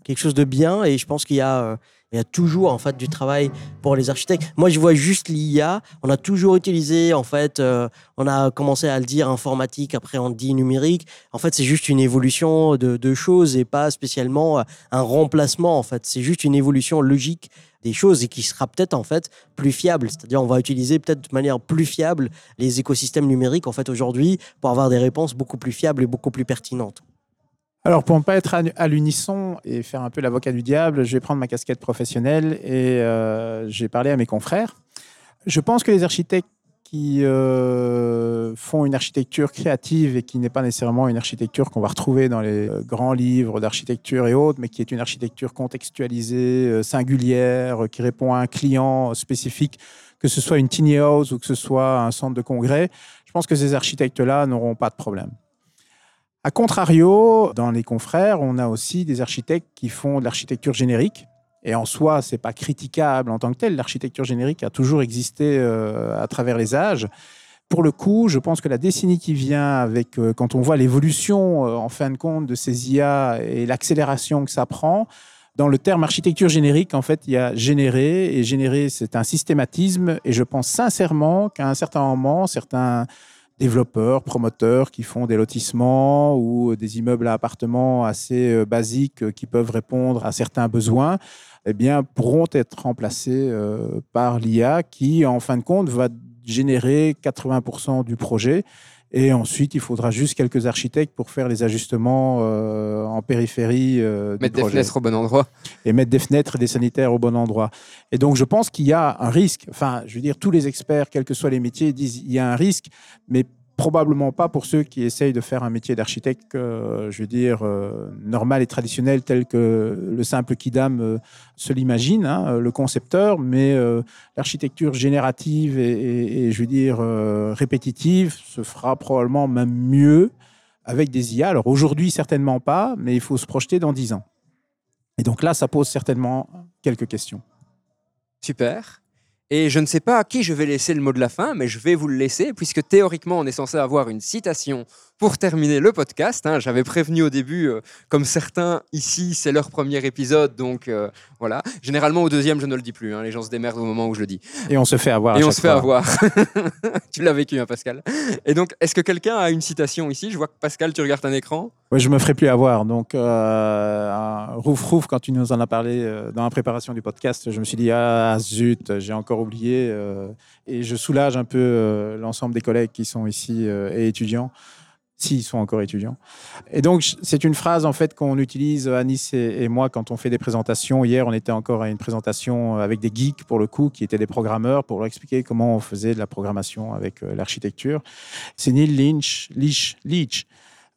quelque chose de bien et je pense qu'il y a il y a toujours en fait du travail pour les architectes. Moi, je vois juste l'IA. On a toujours utilisé en fait, euh, on a commencé à le dire informatique, après on dit numérique. En fait, c'est juste une évolution de, choses et pas spécialement euh, un remplacement. En fait, c'est juste une évolution logique des choses et qui sera peut-être en fait plus fiable. C'est-à-dire, on va utiliser peut-être de manière plus fiable les écosystèmes numériques en fait aujourd'hui pour avoir des réponses beaucoup plus fiables et beaucoup plus pertinentes. Alors, pour ne pas être à l'unisson et faire un peu l'avocat du diable, je vais prendre ma casquette professionnelle et euh, j'ai parlé à mes confrères. Je pense que les architectes qui euh, font une architecture créative et qui n'est pas nécessairement une architecture qu'on va retrouver dans les euh, grands livres d'architecture et autres, mais qui est une architecture contextualisée, singulière, qui répond à un client spécifique, que ce soit une tiny house ou que ce soit un centre de congrès, je pense que ces architectes-là n'auront pas de problème. A contrario, dans les confrères, on a aussi des architectes qui font de l'architecture générique Et en soi, c'est pas critiquable en tant que tel. L'architecture générique a toujours existé euh, à travers les âges. Pour le coup, je pense que la décennie qui vient, avec euh, quand on voit l'évolution euh, en fin de compte de ces IA et l'accélération que ça prend, dans le terme architecture générique, en fait, il y a générer et générer, c'est un systématisme. Et je pense sincèrement qu'à un certain moment, certains développeurs, promoteurs qui font des lotissements ou des immeubles à appartements assez euh, basiques euh, qui peuvent répondre à certains besoins, eh pourront être remplacés euh, par l'IA qui, en fin de compte, va générer 80% du projet. Et ensuite, il faudra juste quelques architectes pour faire les ajustements euh, en périphérie euh, du Mettre des projet. fenêtres au bon endroit. et mettre des fenêtres et des sanitaires au bon endroit. Et donc, je pense qu'il y a un risque. Enfin, je veux dire, tous les experts, quels que soient les métiers, disent il y a un risque, mais probablement pas pour ceux qui essayent de faire un métier d'architecte, euh, je veux dire, euh, normal et traditionnel, tel que le simple kidam euh, se l'imagine, hein, le concepteur, mais l'architecture générative et, je veux dire, répétitive se fera probablement même mieux avec des IA. Alors aujourd'hui, certainement pas, mais il faut se projeter dans 10 ans. Et donc là, ça pose certainement quelques questions. Super. Et je ne sais pas à qui je vais laisser le mot de la fin, mais je vais vous le laisser, puisque théoriquement, on est censé avoir une citation pour terminer le podcast. hein. J'avais prévenu au début, euh, comme certains ici, c'est leur premier épisode, donc euh, voilà. Généralement, au deuxième, je ne le dis plus. hein. Les gens se démerdent au moment où je le dis. Et on se fait avoir. Et on se fait avoir. tu l'as vécu, hein, Pascal. Et donc, est-ce que quelqu'un a une citation ici? Je vois que Pascal, tu regardes un écran. Ouais, je me ferai plus avoir. Donc, euh, rouf rouf, quand tu nous en as parlé dans la préparation du podcast, je me suis dit ah zut, j'ai encore oublié. et je soulage un peu l'ensemble des collègues qui sont ici et étudiants, s'ils sont encore étudiants. Et donc, c'est une phrase en fait qu'on utilise Anis et, et moi quand on fait des présentations. Hier, on était encore à une présentation avec des geeks pour le coup, qui étaient des programmeurs, pour leur expliquer comment on faisait de la programmation avec euh, l'architecture. C'est Neil Lynch, Leach, Leach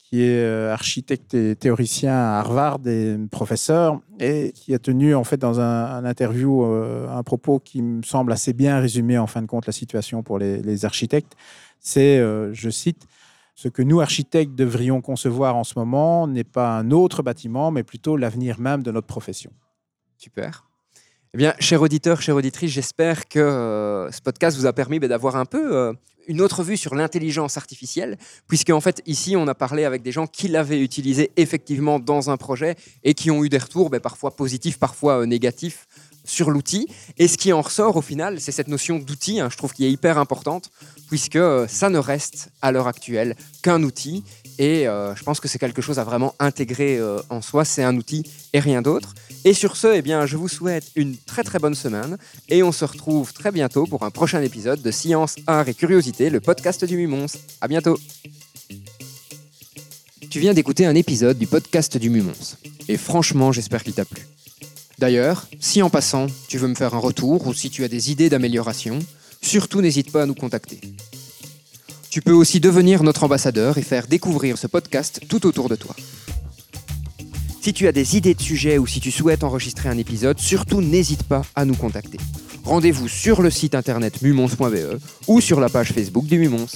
qui est euh, architecte et théoricien à Harvard et professeur, et qui a tenu en fait dans un, interview euh, un propos qui me semble assez bien résumer en fin de compte la situation pour les, architectes. C'est, je cite, ce que nous architectes devrions concevoir en ce moment n'est pas un autre bâtiment, mais plutôt l'avenir même de notre profession. Super. Eh bien, cher auditeur, chère auditrice, j'espère que euh, ce podcast vous a permis ben, d'avoir un peu euh, une autre vue sur l'intelligence artificielle, puisque en fait, ici, on a parlé avec des gens qui l'avaient utilisé effectivement dans un projet et qui ont eu des retours, ben, parfois positifs, parfois euh, négatifs, sur l'outil. Et ce qui en ressort au final, c'est cette notion d'outil, hein, je trouve, qui est hyper importante, puisque euh, ça ne reste à l'heure actuelle qu'un outil. Et euh, je pense que c'est quelque chose à vraiment intégrer euh, en soi. C'est un outil et rien d'autre. Et sur ce, eh bien, je vous souhaite une très très bonne semaine et on se retrouve très bientôt pour un prochain épisode de Science, Art et Curiosité, le podcast du Mumons. À bientôt. Tu viens d'écouter un épisode du podcast du Mumons et franchement, j'espère qu'il t'a plu. D'ailleurs, si en passant, tu veux me faire un retour ou si tu as des idées d'amélioration, surtout n'hésite pas à nous contacter. Tu peux aussi devenir notre ambassadeur et faire découvrir ce podcast tout autour de toi. Si tu as des idées de sujets ou si tu souhaites enregistrer un épisode, surtout n'hésite pas à nous contacter. Rendez-vous sur le site internet mumons.be ou sur la page Facebook du Mumons.